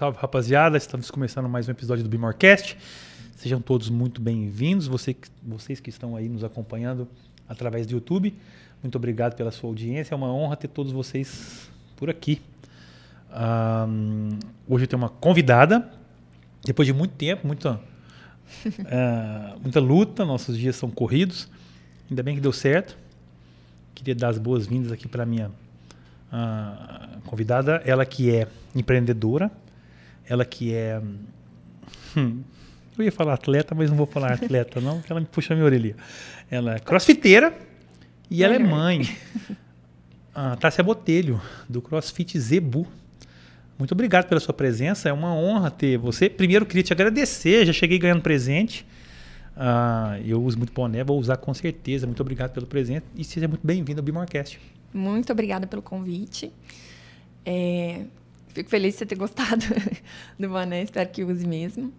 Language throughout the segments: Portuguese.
salve, rapaziada. Estamos começando mais um episódio do Bimorcast. Sejam todos muito bem-vindos. Você, vocês que estão aí nos acompanhando através do YouTube, muito obrigado pela sua audiência. É uma honra ter todos vocês por aqui. Um, hoje eu tenho uma convidada. Depois de muito tempo, muita, uh, muita luta, nossos dias são corridos. Ainda bem que deu certo. Queria dar as boas-vindas aqui para minha uh, convidada, ela que é empreendedora, ela que é. Hum, eu ia falar atleta, mas não vou falar atleta, não, porque ela me puxa a minha orelha. Ela é crossfiteira e ela é mãe. A Tássia Botelho, do CrossFit Zebu. Muito obrigado pela sua presença. É uma honra ter você. Primeiro, queria te agradecer. Já cheguei ganhando presente. Uh, eu uso muito boné, vou usar com certeza. Muito obrigado pelo presente e seja muito bem-vindo ao Bimorcast. Muito obrigada pelo convite. É, fico feliz de você ter gostado do boné, espero que use mesmo.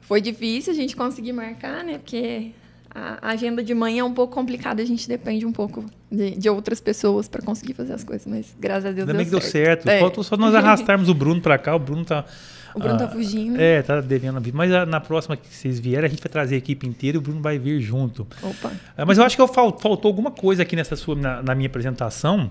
Foi difícil a gente conseguir marcar, né? Porque a agenda de manhã é um pouco complicada, a gente depende um pouco de, de outras pessoas para conseguir fazer as coisas, mas graças a Deus Ainda deu bem que deu certo. certo. É. Faltou só nós arrastarmos o Bruno para cá, o Bruno tá o Bruno tá ah, tá fugindo. É, tá devendo a vida. Mas a, na próxima que vocês vierem, a gente vai trazer a equipe inteira e o Bruno vai vir junto. Opa. É, mas eu acho que eu fal, faltou alguma coisa aqui nessa sua, na, na minha apresentação,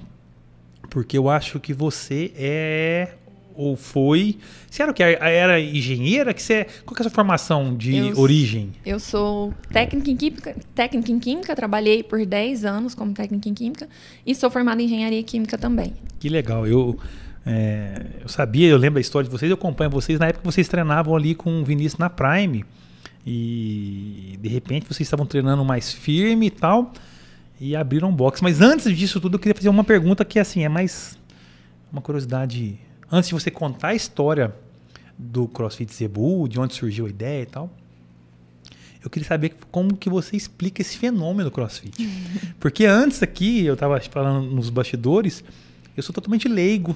porque eu acho que você é ou foi. Você era o que? Era engenheira? Que você, qual que é a sua formação de eu, origem? Eu sou técnica em, química, técnica em Química, trabalhei por 10 anos como técnica em Química e sou formada em Engenharia Química também. Que legal. Eu, é, eu sabia, eu lembro a história de vocês, eu acompanho vocês na época que vocês treinavam ali com o Vinícius na Prime. E de repente vocês estavam treinando mais firme e tal. E abriram um box. Mas antes disso tudo, eu queria fazer uma pergunta que assim é mais uma curiosidade. Antes de você contar a história do CrossFit Cebu, de onde surgiu a ideia e tal, eu queria saber como que você explica esse fenômeno do CrossFit. Porque antes aqui, eu estava falando nos bastidores, eu sou totalmente leigo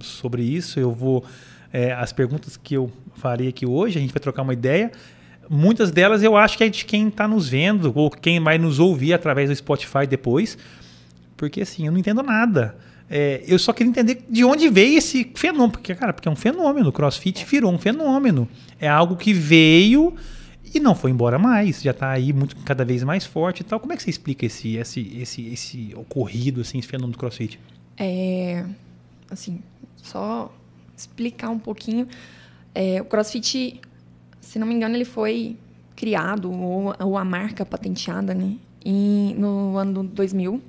sobre isso. Eu vou. É, as perguntas que eu farei aqui hoje, a gente vai trocar uma ideia. Muitas delas eu acho que é de quem está nos vendo ou quem vai nos ouvir através do Spotify depois. Porque assim, eu não entendo nada. É, eu só queria entender de onde veio esse fenômeno. Porque, cara, porque é um fenômeno. O CrossFit virou um fenômeno. É algo que veio e não foi embora mais. Já está aí muito, cada vez mais forte e tal. Como é que você explica esse, esse, esse, esse ocorrido, assim, esse fenômeno do CrossFit? É, assim, só explicar um pouquinho. É, o CrossFit, se não me engano, ele foi criado, ou, ou a marca patenteada, né, em, no ano 2000.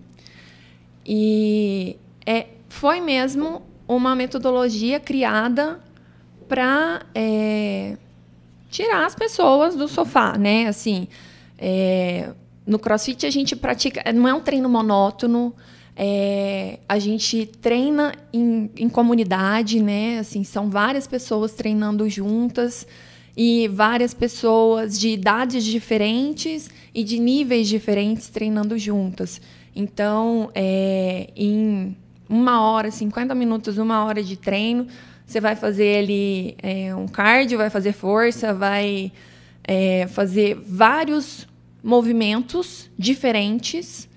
E é, foi mesmo uma metodologia criada para é, tirar as pessoas do sofá, né? Assim, é, no CrossFit a gente pratica, não é um treino monótono, é, a gente treina em, em, comunidade, né? Assim, são várias pessoas treinando juntas e várias pessoas de idades diferentes e de níveis diferentes treinando juntas. Então, é, em uma hora, 50 minutos, uma hora de treino, você vai fazer ali é, um cardio, vai fazer força, vai é, fazer vários movimentos diferentes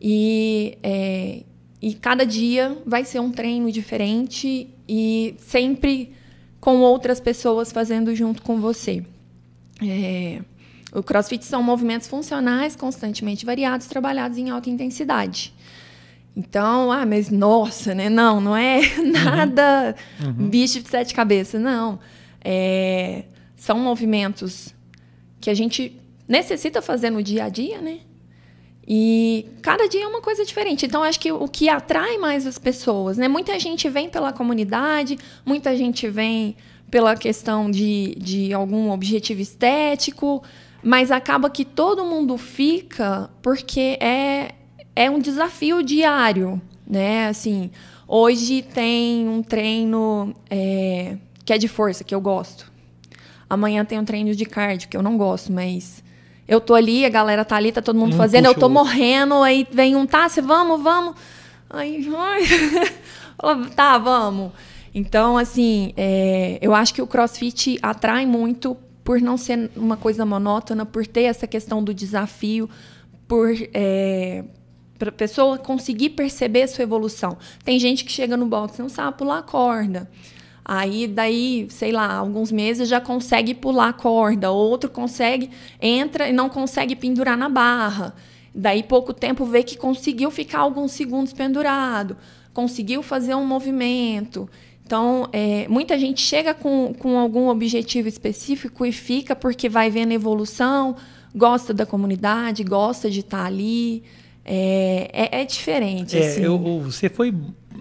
e, é, e cada dia vai ser um treino diferente e sempre com outras pessoas fazendo junto com você. É, o CrossFit são movimentos funcionais constantemente variados, trabalhados em alta intensidade. Então, ah, mas nossa, né? Não, não é nada uhum. Uhum. bicho de sete cabeças, não. É, são movimentos que a gente necessita fazer no dia a dia, né? E cada dia é uma coisa diferente. Então, acho que o que atrai mais as pessoas, né? Muita gente vem pela comunidade, muita gente vem pela questão de, de algum objetivo estético, mas acaba que todo mundo fica porque é, é um desafio diário, né? Assim, hoje tem um treino é, que é de força, que eu gosto. Amanhã tem um treino de cardio, que eu não gosto, mas eu tô ali, a galera tá ali, tá todo mundo um fazendo, eu tô morrendo, aí vem um, tá, você vamos, vamos. Aí, tá, vamos. Então, assim, é, eu acho que o crossfit atrai muito por não ser uma coisa monótona, por ter essa questão do desafio, por é, para a pessoa conseguir perceber a sua evolução. Tem gente que chega no box não sabe pular a corda. Aí, daí, sei lá, alguns meses já consegue pular a corda, outro consegue, entra e não consegue pendurar na barra. Daí, pouco tempo, vê que conseguiu ficar alguns segundos pendurado, conseguiu fazer um movimento. Então, é, muita gente chega com, com algum objetivo específico e fica porque vai vendo evolução, gosta da comunidade, gosta de estar ali. É, é, é diferente. É, assim. eu, você foi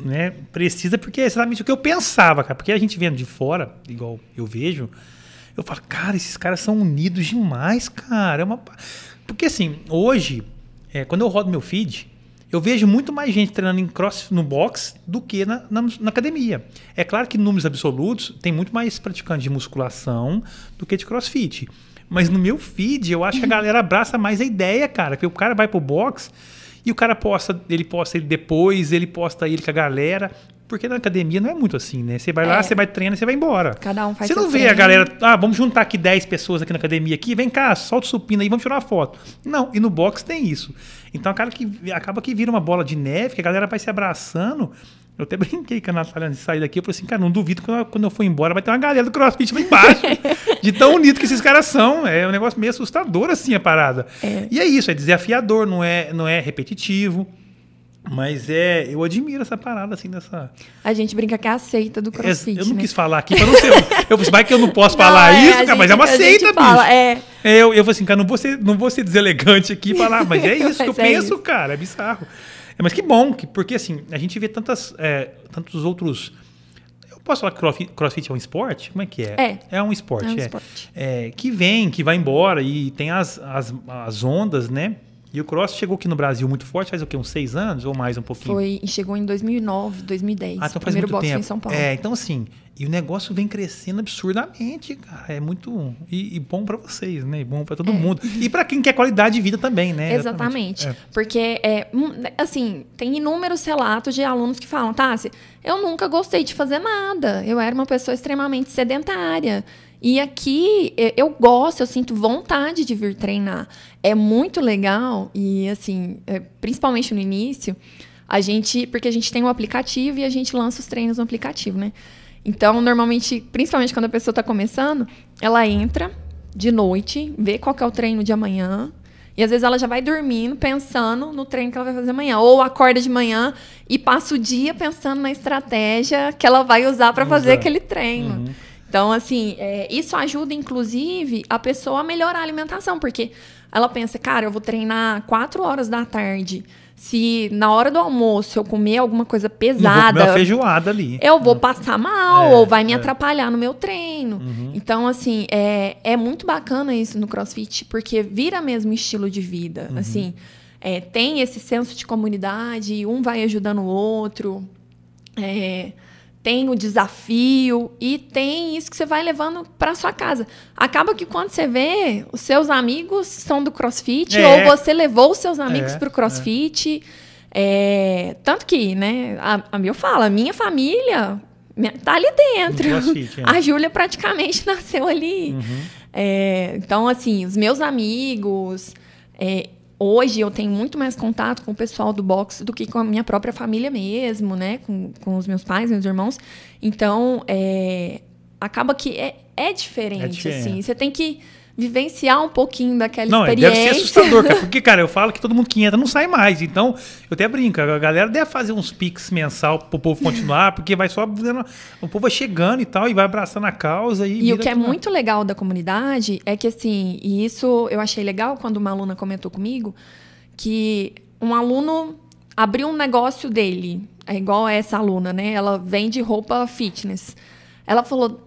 né, precisa, porque é exatamente o que eu pensava, cara. Porque a gente vendo de fora, igual eu vejo, eu falo, cara, esses caras são unidos demais, cara. É uma... Porque assim, hoje, é, quando eu rodo meu feed, eu vejo muito mais gente treinando em cross no box do que na, na, na, academia. É claro que em números absolutos tem muito mais praticantes de musculação do que de crossfit. Mas no meu feed, eu acho que a galera abraça mais a ideia, cara. Porque o cara vai pro box e o cara posta, ele posta ele depois, ele posta ele com a galera. Porque na academia não é muito assim, né? Você vai lá, é. você vai treinar, você vai embora. Cada um faz Você não vê treino. a galera, ah, vamos juntar aqui 10 pessoas aqui na academia aqui, vem cá, solta o supino aí, vamos tirar uma foto. Não, e no box tem isso. Então acaba que, acaba que vira uma bola de neve, que a galera vai se abraçando. Eu até brinquei com a Natália de sair daqui. Eu falei assim, cara, não duvido que quando eu for embora vai ter uma galera do CrossFit lá embaixo. de tão unido que esses caras são. É um negócio meio assustador, assim, a parada. É. E é isso, é desafiador, não é, não é repetitivo. Mas é, eu admiro essa parada assim dessa. A gente brinca que é a seita do CrossFit. Eu não né? quis falar aqui para não ser. eu vai que eu não posso Não, falar é, isso, cara, gente- mas é uma seita, fala, bicho. é. É, Eu, eu falei assim, cara, não vou ser, não vou ser deselegante aqui e falar, mas é isso que eu Mas é penso, isso. cara, é bizarro. É, mas que bom, que, porque assim, a gente vê tantas, é, tantos outros. Eu posso falar que crossfit, crossfit é um esporte? Como é que é? É. É um esporte, É um é. esporte. É, que vem, que vai embora e tem as, as, as ondas, né? E o cross chegou aqui no Brasil muito forte, faz o quê? Uns seis anos ou mais um pouquinho? Foi, chegou em 2009, 2010. Ah, então faz primeiro muito boxe tempo. em São Paulo. É, então assim, e o negócio vem crescendo absurdamente, cara. É muito e, e bom pra vocês, né? E bom pra todo mundo. E pra quem quer qualidade de vida também, né? É. Exatamente. É. Porque, é, assim, tem inúmeros relatos de alunos que falam, Tassi, eu nunca gostei de fazer nada. Eu era uma pessoa extremamente sedentária. E aqui é, eu gosto, eu sinto vontade de vir treinar. É muito legal e, assim, é, principalmente no início, a gente, porque a gente tem um aplicativo e a gente lança os treinos no aplicativo, né? Então, normalmente, principalmente quando a pessoa está começando, ela entra de noite, vê qual é o treino de amanhã, e às vezes ela já vai dormindo pensando no treino que ela vai fazer amanhã. Ou acorda de manhã e passa o dia pensando na estratégia que ela vai usar para fazer aquele treino. Então, assim, é, isso ajuda, inclusive, a pessoa a melhorar a alimentação, porque ela pensa, cara, eu vou treinar quatro horas da tarde. Se na hora do almoço eu comer alguma coisa vou pesada, uma feijoada ali. eu vou passar mal É, ou vai me é. atrapalhar no meu treino. Então, assim, é, é muito bacana isso no CrossFit, porque vira mesmo estilo de vida. Assim, é, tem esse senso de comunidade, um vai ajudando o outro. é, tem o desafio e tem isso que você vai levando para sua casa. Acaba que quando você vê, os seus amigos são do CrossFit É. ou você levou os seus amigos É, para o CrossFit. É, tanto que, né, a, a eu falo, a minha família minha- tá ali dentro. CrossFit, é. A Júlia praticamente nasceu ali. Uhum. É, então, assim, os meus amigos. é, hoje eu tenho muito mais contato com o pessoal do boxe do que com a minha própria família mesmo, né? Com, com os meus pais, meus irmãos. Então, é, acaba que é, é diferente, É diferente. assim. Você tem que vivenciar um pouquinho daquela Não, é, deve experiência. ser assustador, cara. Porque, cara, eu falo que todo mundo que entra não sai mais. Então, eu até brinco, a galera deve fazer uns piques mensal pro povo continuar, porque vai só. O povo vai chegando e tal, e vai abraçando a causa. E, E o que é muito legal da comunidade é que, assim, e isso eu achei legal quando uma aluna comentou comigo, que um aluno abriu um negócio dele, é igual essa aluna, né? Ela vende roupa fitness. Ela falou,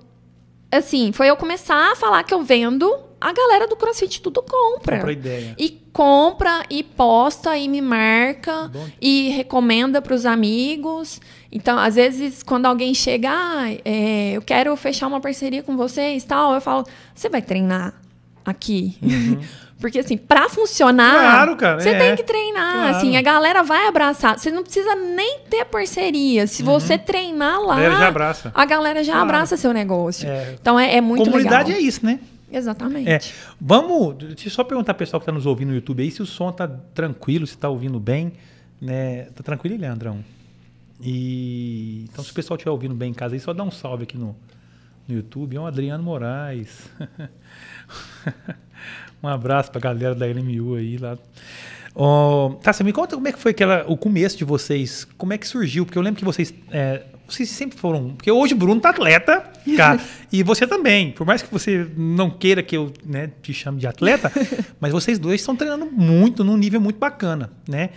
assim, foi eu começar a falar que eu vendo, a galera do CrossFit tudo compra. Compra ideia. E compra e posta e me marca Bom. e recomenda para os amigos. Então, às vezes, quando alguém chega, ah, é, eu quero fechar uma parceria com vocês, tal, eu falo, você vai treinar aqui? Porque assim, para funcionar, Uhum. Claro, cara, você é. tem que treinar. Claro. Assim, a galera vai abraçar. Você não precisa nem ter parceria. Se você treinar lá, A galera já abraça. galera já Claro. abraça seu negócio. É. Então é, é muito Comunidade legal. é isso, né? Exatamente. É. Vamos. Deixa eu só perguntar pro pessoal que está nos ouvindo no YouTube aí se o som tá tranquilo, se tá ouvindo bem. Né? Tá tranquilo, Leandrão? E então, se o pessoal estiver ouvindo bem em casa aí, só dá um salve aqui no, no YouTube. É o Adriano Moraes. um abraço pra galera da LMU aí lá. Oh, tá, você me conta como é que foi aquela, o começo de vocês, como é que surgiu? Porque eu lembro que vocês, é, vocês sempre foram. Porque hoje o Bruno tá atleta, cara, e você também. Por mais que você não queira que eu né, te chame de atleta, mas vocês dois estão treinando muito, num nível muito bacana, né?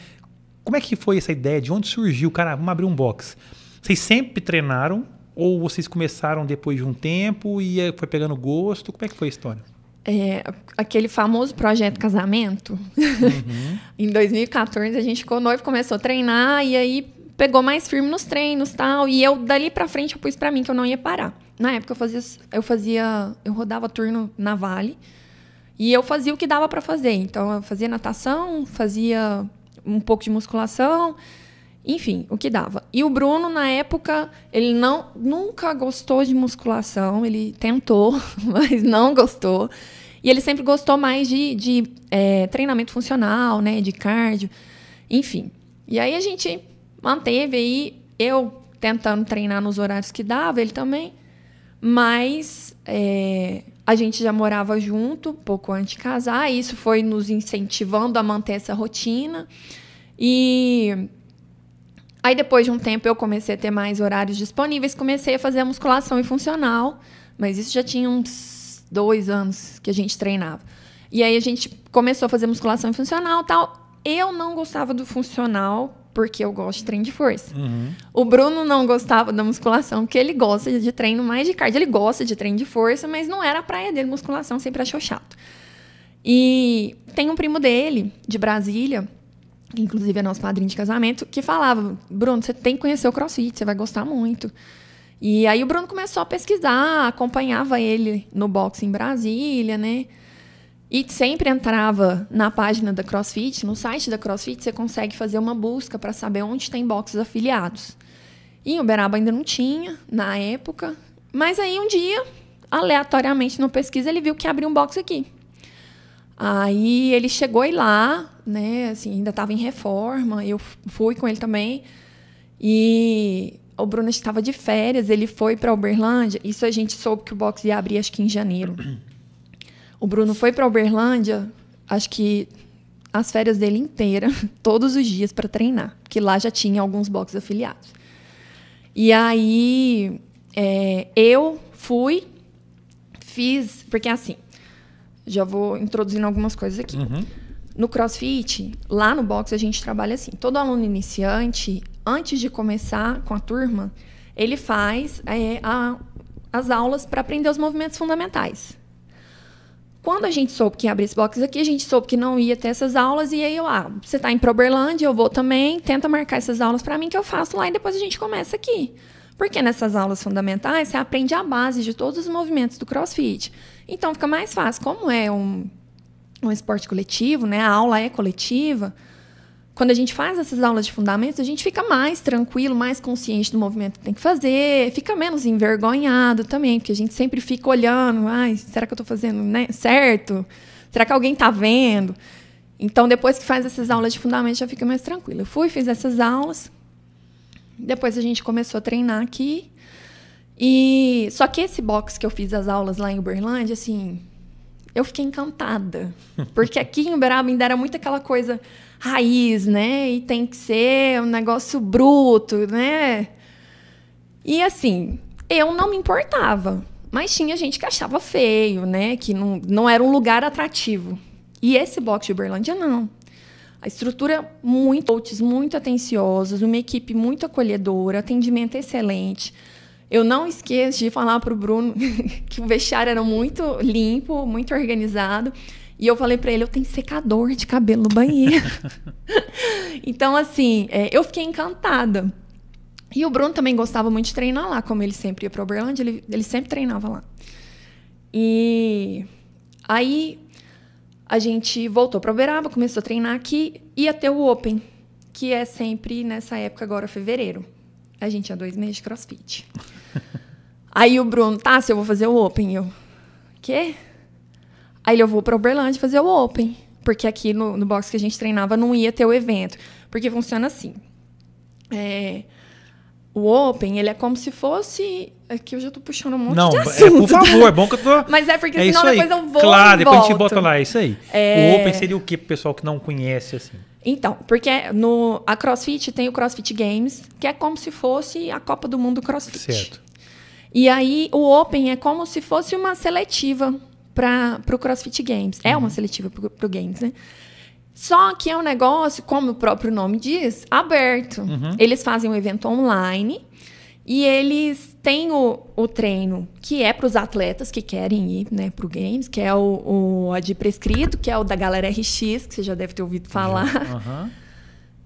Como é que foi essa ideia? De onde surgiu? Cara, vamos abrir um box. Vocês sempre treinaram? Ou vocês começaram depois de um tempo e foi pegando gosto? Como é que foi a história? É, aquele famoso projeto casamento. Uhum. em 2014 a gente ficou noivo, começou a treinar e aí pegou mais firme nos treinos tal. E eu dali para frente eu pus para mim que eu não ia parar. Na época eu fazia, eu fazia, eu rodava turno na Vale e eu fazia o que dava para fazer. Então eu fazia natação, fazia um pouco de musculação, enfim, o que dava. E o Bruno, na época, ele não nunca gostou de musculação, ele tentou, mas não gostou. E ele sempre gostou mais de, de é, treinamento funcional, né? De cardio, enfim. E aí a gente manteve aí, eu tentando treinar nos horários que dava, ele também. Mas é, a gente já morava junto, pouco antes de casar, isso foi nos incentivando a manter essa rotina. E aí, depois de um tempo, eu comecei a ter mais horários disponíveis, comecei a fazer a musculação e funcional, mas isso já tinha uns dois anos que a gente treinava. E aí a gente começou a fazer musculação e funcional tal. Eu não gostava do funcional porque eu gosto de treino de força. Uhum. O Bruno não gostava da musculação, porque ele gosta de treino mais de cardio. Ele gosta de treino de força, mas não era a praia dele. Musculação sempre achou chato. E tem um primo dele, de Brasília, que inclusive é nosso padrinho de casamento, que falava: Bruno, você tem que conhecer o crossfit, você vai gostar muito. E aí o Bruno começou a pesquisar, acompanhava ele no boxe em Brasília, né? E sempre entrava na página da CrossFit, no site da CrossFit, você consegue fazer uma busca para saber onde tem boxes afiliados. E em Uberaba ainda não tinha, na época. Mas aí um dia, aleatoriamente no pesquisa, ele viu que abriu um box aqui. Aí ele chegou aí lá, né? Assim, ainda estava em reforma, eu fui com ele também. E o Bruno estava de férias, ele foi para Uberlândia. Isso a gente soube que o box ia abrir acho que em janeiro. O Bruno foi para Uberlândia, acho que as férias dele inteira, todos os dias para treinar, porque lá já tinha alguns boxes afiliados. E aí é, eu fui, fiz, porque assim, já vou introduzindo algumas coisas aqui. Uhum. No CrossFit, lá no box a gente trabalha assim. Todo aluno iniciante, antes de começar com a turma, ele faz é, a, as aulas para aprender os movimentos fundamentais. Quando a gente soube que ia abrir esse box aqui, a gente soube que não ia ter essas aulas. E aí eu, ah, você está em Proberlândia, eu vou também. Tenta marcar essas aulas para mim que eu faço lá e depois a gente começa aqui. Porque nessas aulas fundamentais você aprende a base de todos os movimentos do CrossFit. Então fica mais fácil. Como é um, um esporte coletivo, né? A aula é coletiva quando a gente faz essas aulas de fundamentos, a gente fica mais tranquilo, mais consciente do movimento que tem que fazer, fica menos envergonhado também, porque a gente sempre fica olhando, ai, será que eu estou fazendo né, certo? Será que alguém está vendo? Então, depois que faz essas aulas de fundamentos, já fica mais tranquilo. Eu fui, fiz essas aulas, depois a gente começou a treinar aqui. E só que esse box que eu fiz as aulas lá em Uberlândia, assim, eu fiquei encantada. Porque aqui em Uberaba ainda era muito aquela coisa raiz, né? E tem que ser um negócio bruto, né? E assim, eu não me importava. Mas tinha gente que achava feio, né? Que não, não era um lugar atrativo. E esse box de Uberlândia, não. A estrutura muito coaches, muito atenciosos, uma equipe muito acolhedora, atendimento excelente. Eu não esqueço de falar para o Bruno que o vestiário era muito limpo, muito organizado. E eu falei para ele, eu tenho secador de cabelo no banheiro. então, assim, é, eu fiquei encantada. E o Bruno também gostava muito de treinar lá, como ele sempre ia para Uberlândia, ele, ele sempre treinava lá. E aí a gente voltou para Uberaba, começou a treinar aqui, ia ter o Open, que é sempre nessa época agora, fevereiro. A gente tinha dois meses de crossfit. aí o Bruno, tá, se eu vou fazer o Open, eu, quê? Aí eu vou para Uberlândia fazer o Open. Porque aqui no, no box que a gente treinava não ia ter o evento. Porque funciona assim. É, o Open, ele é como se fosse. Aqui eu já tô puxando um monte Não, de é, assunto. por favor, é bom que eu tô. Mas é porque é senão depois eu vou Claro, e depois a gente volto. bota lá, é isso aí. É. O Open seria o que pro pessoal que não conhece, assim? Então, porque no, a CrossFit tem o CrossFit Games, que é como se fosse a Copa do Mundo CrossFit. Certo. E aí o Open é como se fosse uma seletiva para o CrossFit Games. É uma seletiva para o Games, né? Só que é um negócio, como o próprio nome diz, aberto. Eles fazem um evento online e eles têm o, o treino que é para os atletas que querem ir né, para o Games, que é o, o AD prescrito, que é o da galera RX, que você já deve ter ouvido falar. Aham.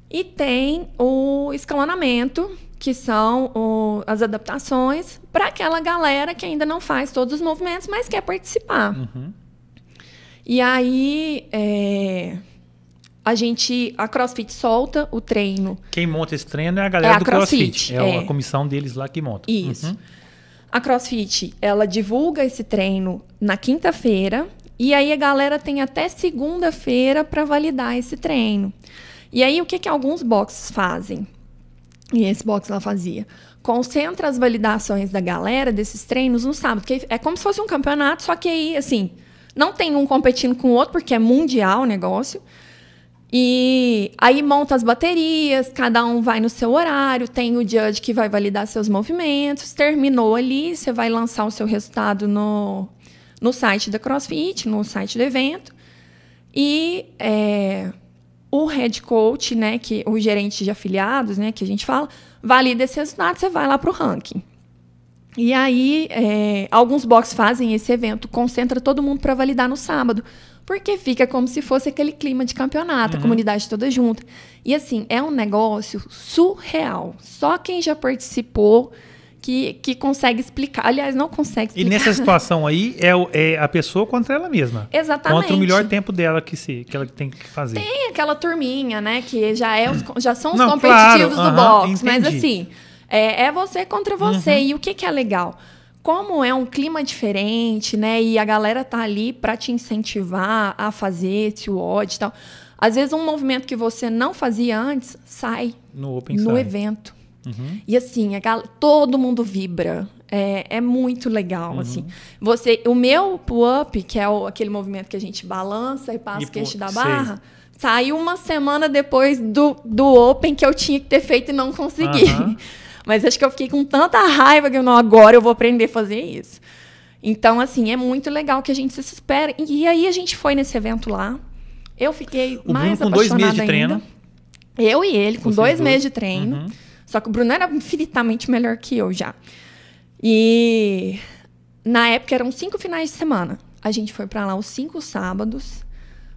E tem o escalonamento, que são o- as adaptações para aquela galera que ainda não faz todos os movimentos, mas quer participar. Uhum. E aí, é, a gente, a CrossFit solta o treino. Quem monta esse treino é a galera É a do CrossFit. CrossFit, É, é. a comissão deles lá que monta. Isso. Uhum. A CrossFit, ela divulga esse treino na quinta-feira e aí a galera tem até segunda-feira para validar esse treino. E aí o que que alguns boxes fazem? E esse box ela fazia. Concentra as validações da galera desses treinos no sábado, porque é como se fosse um campeonato, só que aí assim, não tem um competindo com o outro porque é mundial o negócio. E aí monta as baterias, cada um vai no seu horário, tem o judge que vai validar seus movimentos, terminou ali, você vai lançar o seu resultado no, no site da CrossFit, no site do evento. E é, o head coach, né, que o gerente de afiliados, né, que a gente fala, valida esse resultado, você vai lá para o ranking. E aí, é, alguns boxes fazem esse evento, concentra todo mundo para validar no sábado, porque fica como se fosse aquele clima de campeonato, a comunidade toda junta. E assim, é um negócio surreal. Só quem já participou que, que consegue explicar. Aliás, não consegue E explicar. nessa situação aí, é, o- é a pessoa contra ela mesma. Exatamente. Contra o melhor tempo dela que, se, que ela tem que fazer. Tem aquela turminha, né? Que já, é os, já são os Não, competitivos claro, do aham, box. Mas assim, é, é você contra você. Uhum. E o que, que é legal? Como é um clima diferente, né? E a galera tá ali para te incentivar a fazer esse WOD e tal. Às vezes um movimento que você não fazia antes sai No Open no evento. Uhum. E assim, a todo mundo vibra. É, é muito legal, Uhum. assim. Você, o meu pull-up, que é o- aquele movimento que a gente balança e passa E o queixo da sei. barra, saiu uma semana depois do, do Open que eu tinha que ter feito e não consegui. Aham. Mas acho que eu fiquei com tanta raiva que eu não, agora eu vou aprender a fazer isso. Então, assim, é muito legal que a gente se espera. E aí a gente foi nesse evento lá. Eu fiquei O mais Bruno com dois meses de treino. ainda. Eu e ele, com Vocês dois dois. meses de treino. Uhum. Só que o Bruno era infinitamente melhor que eu já. E na época eram cinco finais de semana. A gente foi pra lá os cinco sábados,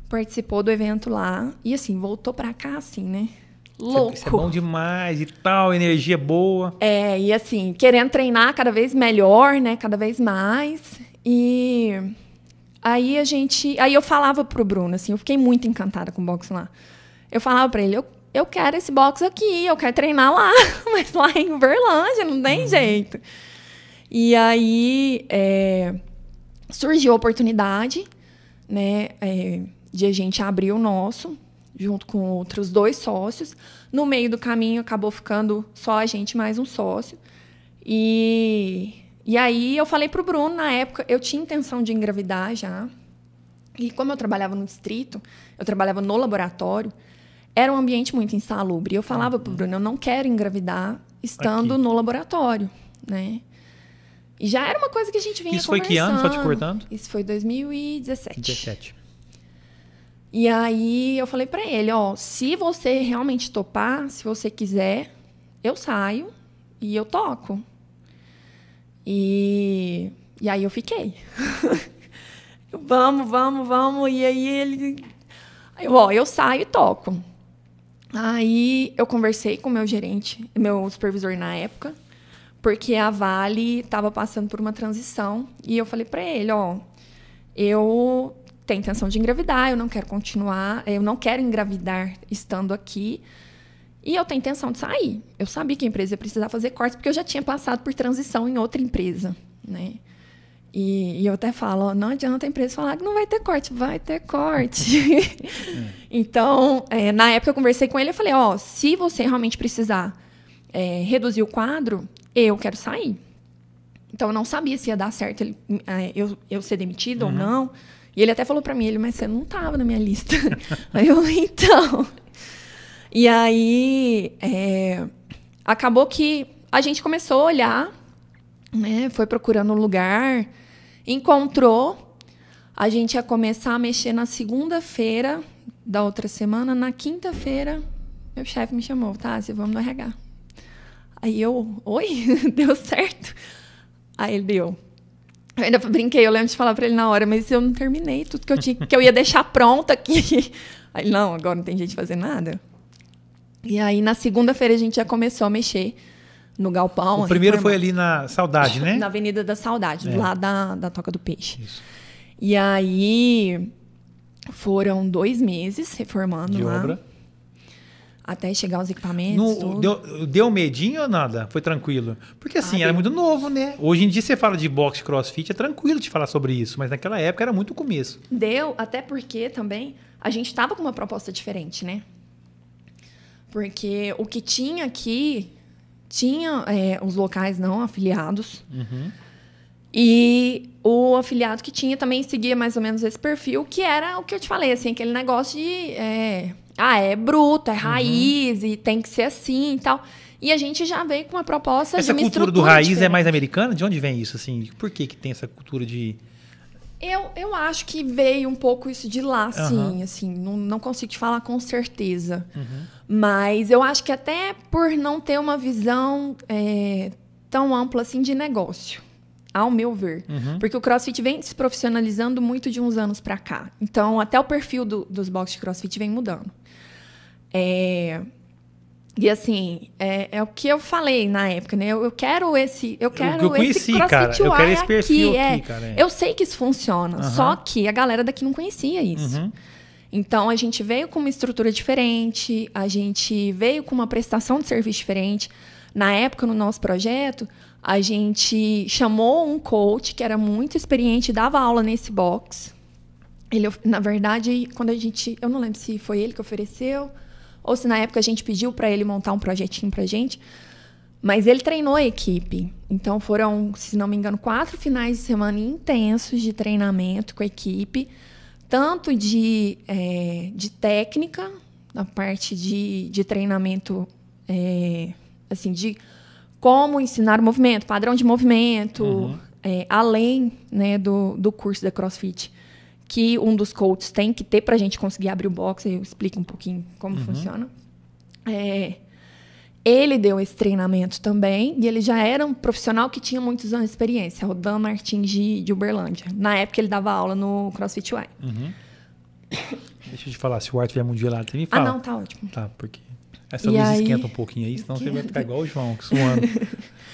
participou do evento lá e assim, voltou pra cá assim, né? Louco. Isso é bom demais e tal, energia boa. É, e assim, querendo treinar cada vez melhor, né? Cada vez mais. E aí a gente. Aí eu falava pro Bruno, assim, eu fiquei muito encantada com o boxe lá. Eu falava pra ele, eu, eu quero esse box aqui, eu quero treinar lá, mas lá em Uberlândia, não tem jeito. E aí é, surgiu a oportunidade, né, é, de a gente abrir o nosso, junto com outros dois sócios. No meio do caminho acabou ficando só a gente mais um sócio. E, e aí eu falei pro Bruno, na época, eu tinha intenção de engravidar já. E como eu trabalhava no distrito, eu trabalhava no laboratório, era um ambiente muito insalubre. Eu falava pro Bruno, eu não quero engravidar estando Aqui. no laboratório, né? E já era uma coisa que a gente vinha Isso foi que ano, só te cortando? Isso foi 2017. 17. E aí eu falei pra ele, ó, se você realmente topar, se você quiser, eu saio e eu toco. E, e aí eu fiquei. Eu, vamos, vamos, vamos. E aí ele. Eu, ó, eu saio e toco. Aí eu conversei com meu gerente, meu supervisor na época, porque a Vale estava passando por uma transição. E eu falei pra ele, ó, eu tenho intenção de engravidar, eu não quero continuar, eu não quero engravidar estando aqui. E eu tenho intenção de sair. Eu sabia que a empresa ia precisar fazer cortes, porque eu já tinha passado por transição em outra empresa, né? E, e eu até falo, ó, não adianta a empresa falar que não vai ter corte, vai ter corte. então, é, na época eu conversei com ele, eu falei, ó, se você realmente precisar é, reduzir o quadro, eu quero sair. Então eu não sabia se ia dar certo ele, é, eu, eu ser demitida Uhum. ou não. E ele até falou pra mim, ele, mas você não tava na minha lista. aí eu, então. E aí é, acabou que a gente começou a olhar, né? Foi procurando um lugar, encontrou. A gente ia começar a mexer na segunda-feira da outra semana. Na quinta-feira, meu chefe me chamou, tá? Vamos no RH. Aí eu, oi, deu certo. Aí ele deu. Eu ainda brinquei, eu lembro de falar pra ele na hora, mas eu não terminei tudo que eu tinha, que eu ia deixar pronto aqui. Aí, ele, não, agora não tem jeito de fazer nada. E aí, na segunda-feira, a gente já começou a mexer no galpão. O primeiro foi ali na Saudade, né? Na Avenida da Saudade, É. do lado da, da Toca do Peixe. Isso. E aí, foram dois meses reformando De lá. obra. Até chegar os equipamentos, No- deu, deu medinho ou nada? Foi tranquilo? Porque assim, Ah, era deu. muito novo, né? Hoje em dia você fala de boxe crossfit, é tranquilo de falar sobre isso, mas naquela época era muito começo. Deu, até porque também a gente estava com uma proposta diferente, né? Porque o que tinha aqui tinha é, os locais não afiliados. E o afiliado que tinha também seguia mais ou menos esse perfil, que era o que eu te falei, assim, aquele negócio de. é, ah, é bruto, é raiz, e tem que ser assim e tal. E a gente já veio com uma proposta Essa de uma cultura do raiz é diferente. mais americana? De onde vem isso, assim? Por que que tem essa cultura de... Eu, eu acho que veio um pouco isso de lá, sim. Aham. Assim, não, não consigo te falar com certeza. Uhum. Mas eu acho que até por não ter uma visão é, tão ampla assim de negócio, ao meu ver. Uhum. Porque o CrossFit vem se profissionalizando muito de uns anos pra cá. Então, até o perfil do- dos boxes de CrossFit vem mudando. É, E assim, é, é o que eu falei na época, né? Eu, eu quero esse, eu quero eu conheci, esse CrossFit cara. Eu quero esse perfil é. aqui, cara, é. Eu sei que isso funciona, Aham. só que a galera daqui não conhecia isso. Uhum. Então a gente veio com uma estrutura diferente, a gente veio com uma prestação de serviço diferente. Na época, no nosso projeto, a gente chamou um coach que era muito experiente, dava aula nesse box. Ele, na verdade, quando a gente, eu não lembro se foi ele que ofereceu ou se na época a gente pediu para ele montar um projetinho pra gente, mas ele treinou a equipe. Então foram, se não me engano, quatro finais de semana intensos de treinamento com a equipe, tanto de, eh, de técnica, na parte de, de treinamento, eh, assim, de como ensinar o movimento, padrão de movimento, eh, além né, do, do curso da CrossFit, que um dos coaches tem que ter para a gente conseguir abrir o box, eu explico um pouquinho como funciona. É, ele deu esse treinamento também, e ele já era um profissional que tinha muitos anos de experiência, o Dan Martins de, de Uberlândia. Na época, ele dava aula no CrossFit Y. Deixa eu te falar, se o ar estiver muito gelado, você me Ah, fala. não, tá ótimo. Tá, porque essa E luz aí- esquenta um pouquinho aí, senão você vai ficar igual o João, suando.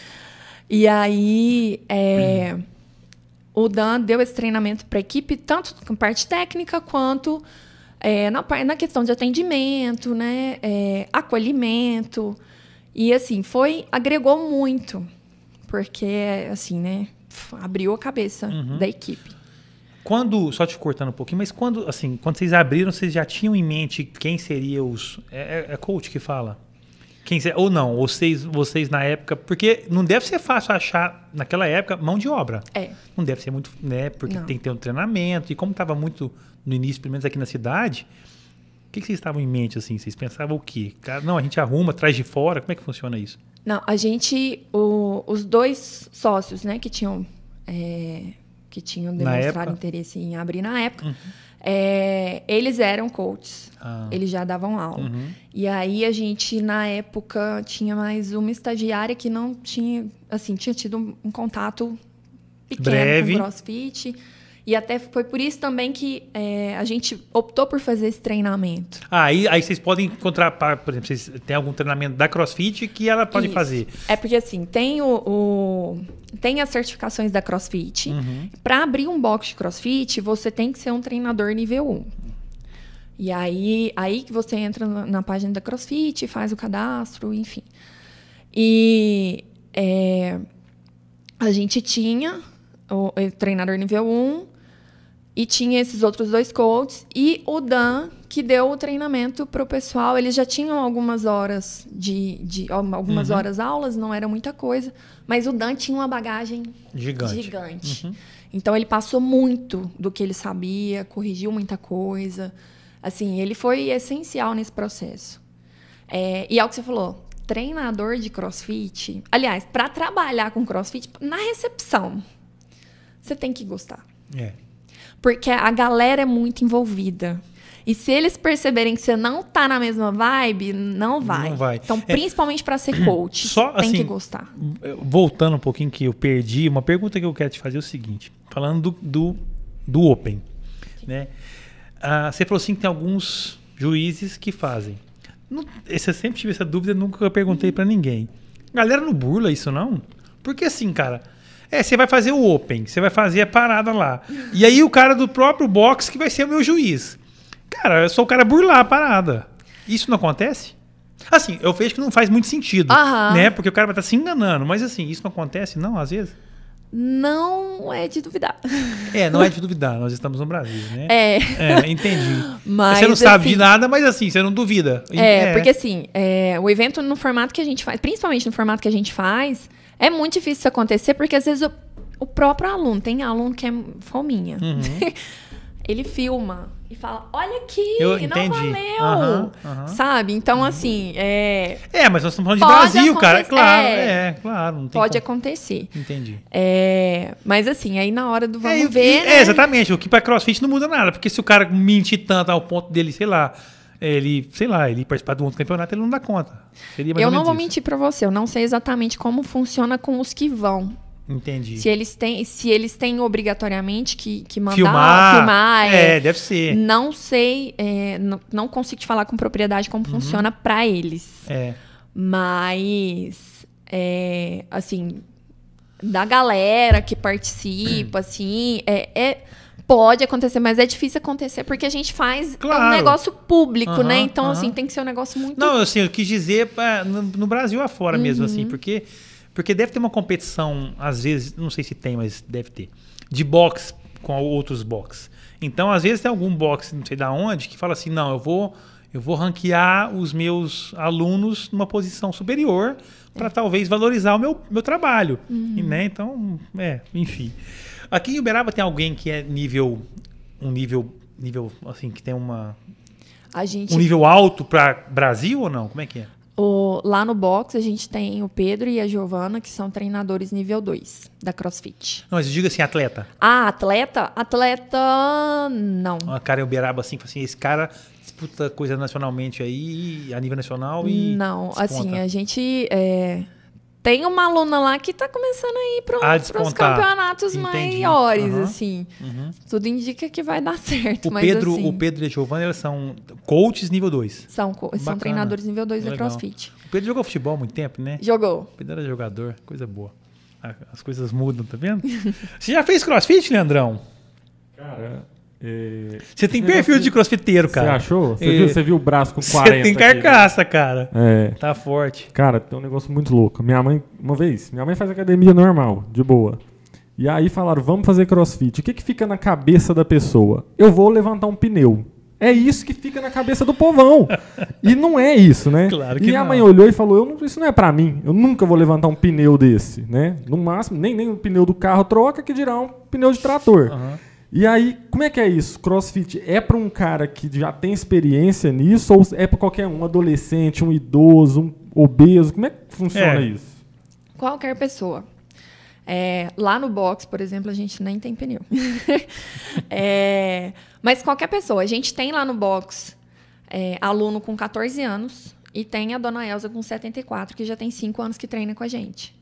E aí, é, o Dan deu esse treinamento para a equipe, tanto com parte técnica quanto é, na, na questão de atendimento, né, é, acolhimento. E assim, foi, agregou muito, porque, assim, né, abriu a cabeça da equipe. Quando, só te cortando um pouquinho, mas quando, assim, quando vocês abriram, vocês já tinham em mente quem seria os. É, é- é coach que fala? Quem se- ou não, ou vocês, vocês na época. Porque não deve ser fácil achar, naquela época, mão de obra. É. Não deve ser muito, né? Porque Não. tem que ter um treinamento. E como estava muito no início, pelo menos aqui na cidade, que, que vocês estavam em mente, assim? Vocês pensavam o quê? Não, a gente arruma, traz de fora. Como é que funciona isso? Não, a gente, o- os dois sócios, né, que tinham, é, que tinham demonstrado? Uhum. interesse em abrir na época, é, eles eram coaches, Ah. eles já davam aula. Uhum. E aí a gente, na época, tinha mais uma estagiária que não tinha, assim, tinha tido um, um contato pequeno Breve. com crossfit. E até foi por isso também que é, a gente optou por fazer esse treinamento. Ah, aí, aí vocês podem encontrar, por exemplo, vocês têm algum treinamento da CrossFit que ela pode Isso. fazer. É porque assim, tem o, o- tem as certificações da CrossFit. Uhum. Para abrir um box de CrossFit, você tem que ser um treinador nível 1. E aí, aí que você entra na, na página da CrossFit, faz o cadastro, enfim. E é, a gente tinha o, o treinador nível 1 E tinha esses outros dois coaches e o Dan, que deu o treinamento para o pessoal. Eles já tinham algumas horas de, de algumas Uhum. horas aulas, não era muita coisa, mas o Dan tinha uma bagagem Gigante. gigante. Então ele passou muito do que ele sabia, corrigiu muita coisa. Assim, ele foi essencial nesse processo. É, e é o que você falou, treinador de CrossFit. Aliás, para trabalhar com CrossFit na recepção, você tem que gostar, É. porque a galera é muito envolvida. E se eles perceberem que você não tá na mesma vibe, não vai. Não vai. Então, É. principalmente para ser coach, Só, tem que assim, gostar. Voltando um pouquinho que eu perdi, uma pergunta que eu quero te fazer é o seguinte: falando do, do, do Open, né? Ah, você falou assim que tem alguns juízes que fazem. Não, eu sempre tive essa dúvida, nunca perguntei pra ninguém. Galera não burla isso, não? Porque assim, cara. É, você vai fazer o Open, você vai fazer a parada lá. E aí o cara do próprio box que vai ser o meu juiz. Cara, eu sou o cara burlar a parada. Isso não acontece? Assim, eu vejo que não faz muito sentido, Aham. né? Porque o cara vai estar se enganando. Mas assim, isso não acontece, não, às vezes? Não é de duvidar. É, não é de duvidar. Nós estamos no Brasil, né? É. É, entendi. Mas, você não sabe de assim, nada, mas assim, você não duvida. É, porque assim, é, o evento no formato que a gente faz, principalmente no formato que a gente faz, é muito difícil isso acontecer, porque às vezes o, o próprio aluno, tem aluno que é fominha. Uhum. Ele filma e fala, olha aqui, Eu não entendi. valeu. Aham, aham. Sabe? Então, assim, é, É, mas nós estamos falando de Brasil, cara. acontecer, Claro, é. é, claro. Pode como. acontecer. Entendi. É, mas assim, aí na hora do vamos é, ver, né? é, exatamente. O que para CrossFit não muda nada. Porque se o cara mentir tanto ao ponto dele, sei lá, ele, sei lá, ele participar do outro campeonato, ele não dá conta. Eu não vou isso. mentir pra você, eu não sei exatamente como funciona com os que vão. Entendi. Se eles têm, se eles têm obrigatoriamente que, que mandar filmar. filmar, é, é, deve ser. não sei, é, não, não consigo te falar com propriedade como funciona pra eles. É. Mas, é, assim, da galera que participa, assim, é, é- pode acontecer, mas é difícil acontecer porque a gente faz Claro. um negócio público, Aham, né? Então, aham. assim, tem que ser um negócio muito Não, assim, eu quis dizer é, no, no Brasil afora mesmo, Uhum. assim, porque, porque deve ter uma competição, às vezes, não sei se tem, mas deve ter, de boxe com outros box. Então, às vezes tem algum boxe, não sei da onde, que fala assim, não, eu vou, eu vou ranquear os meus alunos numa posição superior para talvez valorizar o meu, meu trabalho. Uhum. Né? Então, é, enfim. Aqui em Uberaba tem alguém que é nível, um nível, nível assim, que tem uma, gente um nível alto para Brasil ou não? Como é que é? O- lá no box a gente tem o Pedro e a Giovana, que são treinadores nível 2 da CrossFit. Não, mas diga assim, atleta. Ah, atleta? Atleta, não. Uma cara em Uberaba assim, assim, esse cara disputa coisa nacionalmente aí, a nível nacional e não, assim, a gente é, tem uma aluna lá que tá começando a ir para os campeonatos Entendi. maiores, Aham. assim. Uhum. Tudo indica que vai dar certo, O mas Pedro, assim, o Pedro e a Giovanna, eles são coaches nível 2. são, co- são Bacana. treinadores nível 2 da Legal. CrossFit. O Pedro jogou futebol há muito tempo, né? Jogou. O Pedro era jogador, coisa boa. As coisas mudam, tá vendo? Você já fez crossfit, Leandrão? Cara, é... Você tem perfil de crossfiteiro, Você cara. achou? Você, É. viu, você viu o braço com 40 Você tem aqui, né? carcaça, cara. É. Tá forte. Cara, tem um negócio muito louco. Minha mãe, uma vez, minha mãe faz academia normal, de boa. E aí falaram, vamos fazer crossfit. O que, que fica na cabeça da pessoa? Eu vou levantar um pneu. É isso que fica na cabeça do povão. E não é isso, né? Claro e que minha não. mãe olhou e falou: eu não- Isso não é pra mim. Eu nunca vou levantar um pneu desse, né? No máximo, nem, nem o pneu do carro troca, que dirá um pneu de trator. Aham. E aí, como é que é isso? Crossfit é pra um cara que já tem experiência nisso ou é pra qualquer um, um adolescente, um idoso, um obeso? Como é que funciona É. isso? Qualquer pessoa. É, lá no box, por exemplo, a gente nem tem pneu. É, mas qualquer pessoa. A gente tem lá no box é, aluno com 14 anos e tem a dona Elza com 74, que já tem 5 anos que treina com a gente.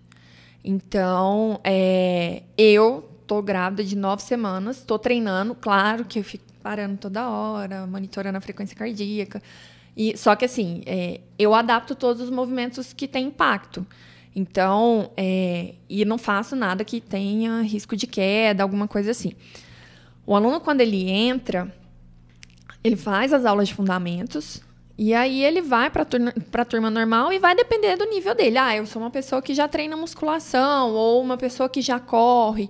Então, é, eu tô grávida de 9 semanas, tô treinando. Claro que eu fico parando toda hora, monitorando a frequência cardíaca. E, só que assim, é, eu adapto todos os movimentos que têm impacto. Então, é, e não faço nada que tenha risco de queda, alguma coisa assim. O aluno, quando ele entra, ele faz as aulas de fundamentos e aí ele vai para a turma normal e vai depender do nível dele. Ah, eu sou uma pessoa que já treina musculação ou uma pessoa que já corre.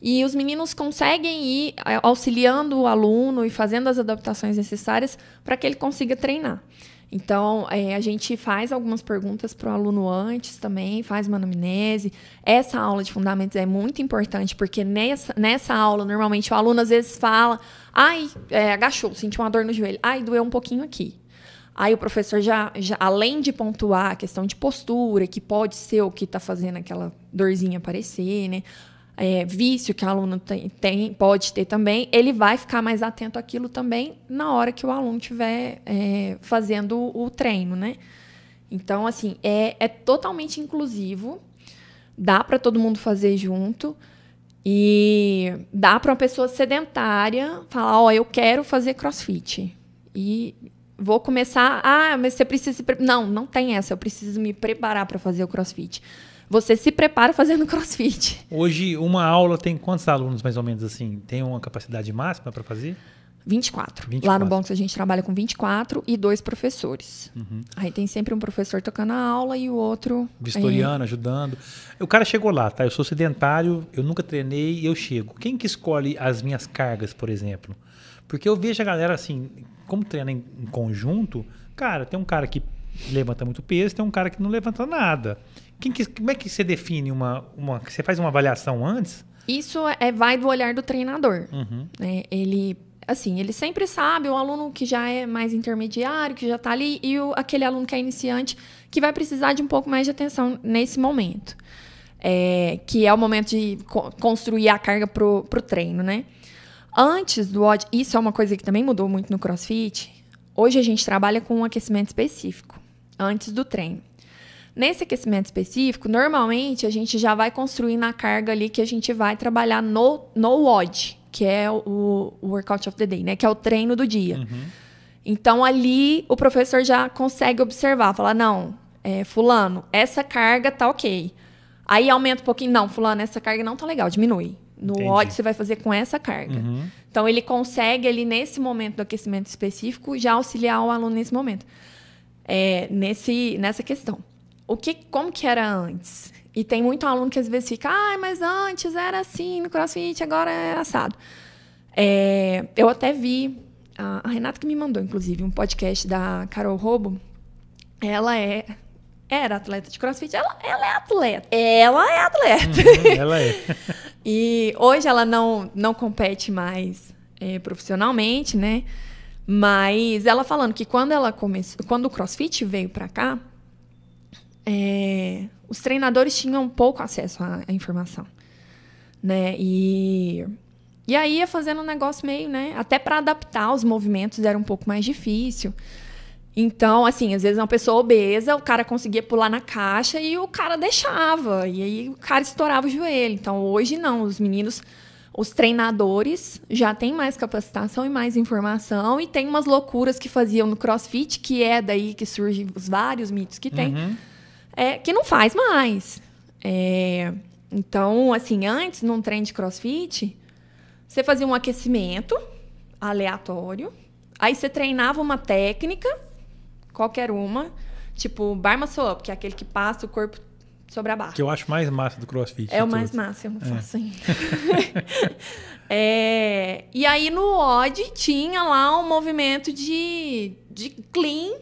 E os meninos conseguem ir é, auxiliando o aluno e fazendo as adaptações necessárias para que ele consiga treinar. Então, é, a gente faz algumas perguntas para o aluno antes também, faz uma anamnese. Essa aula de fundamentos é muito importante, porque nessa, nessa aula, normalmente, o aluno às vezes fala: ai, é, agachou, sentiu uma dor no joelho, ai, doeu um pouquinho aqui. Aí o professor já, já, além de pontuar a questão de postura, que pode ser o que está fazendo aquela dorzinha aparecer, né? É, vício que o aluno tem, tem, pode ter também, ele vai ficar mais atento àquilo também na hora que o aluno estiver é, fazendo o treino, né? Então, assim, é, é totalmente inclusivo, dá para todo mundo fazer junto e dá para uma pessoa sedentária falar, ó, oh, eu quero fazer crossfit e vou começar, ah, mas você precisa... Não, não tem essa, eu preciso me preparar para fazer o crossfit você se prepara fazendo crossfit. Hoje, uma aula tem quantos alunos, mais ou menos assim? Tem uma capacidade máxima para fazer? 24. 24. Lá no Box a gente trabalha com 24 e dois professores. Uhum. Aí tem sempre um professor tocando a aula e o outro. Vistoriano, é... ajudando. O cara chegou lá, tá? Eu sou sedentário, eu nunca treinei e eu chego. Quem que escolhe as minhas cargas, por exemplo? Porque eu vejo a galera assim, como treina em, em conjunto, cara, tem um cara que levanta muito peso, tem um cara que não levanta nada. Quem que, como é que você define uma, uma. Você faz uma avaliação antes? Isso é, vai do olhar do treinador. Uhum. Né? Ele, assim, ele sempre sabe, o aluno que já é mais intermediário, que já está ali, e o, aquele aluno que é iniciante, que vai precisar de um pouco mais de atenção nesse momento. É, que é o momento de co construir a carga para o treino, né? Antes do odd, isso é uma coisa que também mudou muito no CrossFit. Hoje a gente trabalha com um aquecimento específico, antes do treino. Nesse aquecimento específico, normalmente a gente já vai construir na carga ali que a gente vai trabalhar no, no WOD, que é o, o Workout of the Day, né? Que é o treino do dia. Uhum. Então ali o professor já consegue observar, falar, não, é, fulano, essa carga tá ok. Aí aumenta um pouquinho, não, fulano, essa carga não tá legal, diminui. No Entendi. WOD você vai fazer com essa carga. Uhum. Então ele consegue ali nesse momento do aquecimento específico já auxiliar o aluno nesse momento. É, nesse, nessa questão o que, como que era antes? E tem muito aluno que às vezes fica, ah, mas antes era assim no CrossFit, agora é assado. É, eu até vi, a, a, Renata que me mandou, inclusive, um podcast da Carol Robo. Ela é era atleta de CrossFit, ela, ela é atleta. Ela é atleta. Uhum, ela é. e hoje ela não, não compete mais é, profissionalmente, né? Mas ela falando que quando ela começou, quando o CrossFit veio para cá, é, os treinadores tinham pouco acesso à, à, informação, né? E e aí ia fazendo um negócio meio, né? Até para adaptar os movimentos era um pouco mais difícil. Então, assim, às vezes uma pessoa obesa, o cara conseguia pular na caixa e o cara deixava. E aí o cara estourava o joelho. Então, hoje não, os meninos, os treinadores já têm mais capacitação e mais informação e tem umas loucuras que faziam no CrossFit, que é daí que surgem os vários mitos que tem. Uhum é, que não faz mais. É, então, assim, antes, num treino de crossfit, você fazia um aquecimento aleatório, aí você treinava uma técnica, qualquer uma, tipo bar muscle up, que é aquele que passa o corpo sobre a barra. Que eu acho mais massa do crossfit. É o mais massa, eu não é. faço ainda. é, e aí no odd tinha lá um movimento de, de clean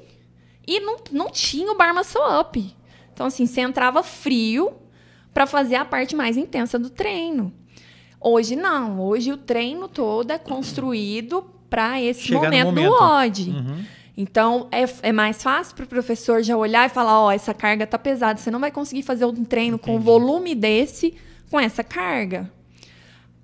e não, não tinha o bar muscle up. Então, assim, você entrava frio para fazer a parte mais intensa do treino. Hoje não. Hoje o treino todo é construído para esse momento, momento, do OD. Uhum. Então, é, é mais fácil para o professor já olhar e falar: ó, oh, essa carga tá pesada, você não vai conseguir fazer um treino Entendi. com volume desse, com essa carga.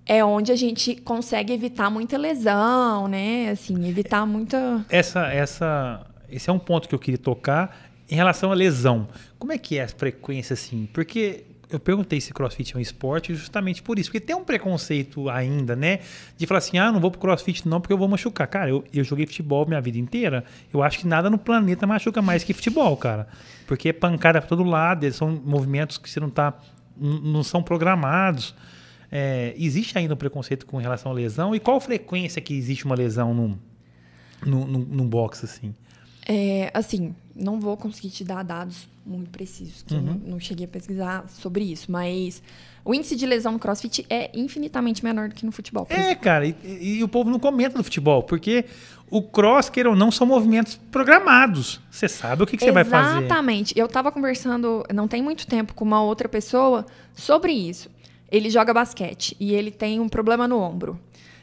É onde a gente consegue evitar muita lesão, né? Assim, evitar muita. Essa, essa, esse é um ponto que eu queria tocar em relação à lesão, como é que é a frequência assim? Porque eu perguntei se crossfit é um esporte justamente por isso. Porque tem um preconceito ainda, né? De falar assim, ah, não vou pro crossfit não porque eu vou machucar. Cara, eu, eu joguei futebol minha vida inteira. Eu acho que nada no planeta machuca mais que futebol, cara. Porque é pancada pra todo lado, são movimentos que você não tá. não são programados. É, existe ainda um preconceito com relação à lesão? E qual frequência que existe uma lesão num, num, num, num box assim? É, assim, não vou conseguir te dar dados muito precisos, que eu não, não cheguei a pesquisar sobre isso, mas o índice de lesão no crossfit é infinitamente menor do que no futebol. É, exemplo. cara, e, e o povo não comenta no futebol, porque o cross, queira ou não, são movimentos programados. Você sabe o que, que você vai fazer. Exatamente. Eu tava conversando, não tem muito tempo, com uma outra pessoa sobre isso. Ele joga basquete e ele tem um problema no ombro.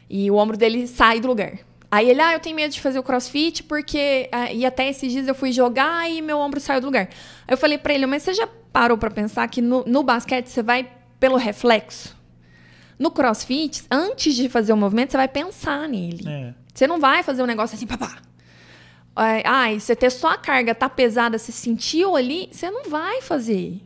E o ombro dele sai do lugar. Aí ele, ah, eu tenho medo de fazer o crossfit porque. ah, e até esses dias eu fui jogar e meu ombro saiu do lugar. Aí eu falei pra ele, mas você já parou pra pensar que no, no basquete você vai pelo reflexo? No crossfit, antes de fazer o movimento, você vai pensar nele. É. Você não vai fazer um negócio assim, papá. Ai, você ter só a carga tá pesada, você sentiu ali, você não vai fazer.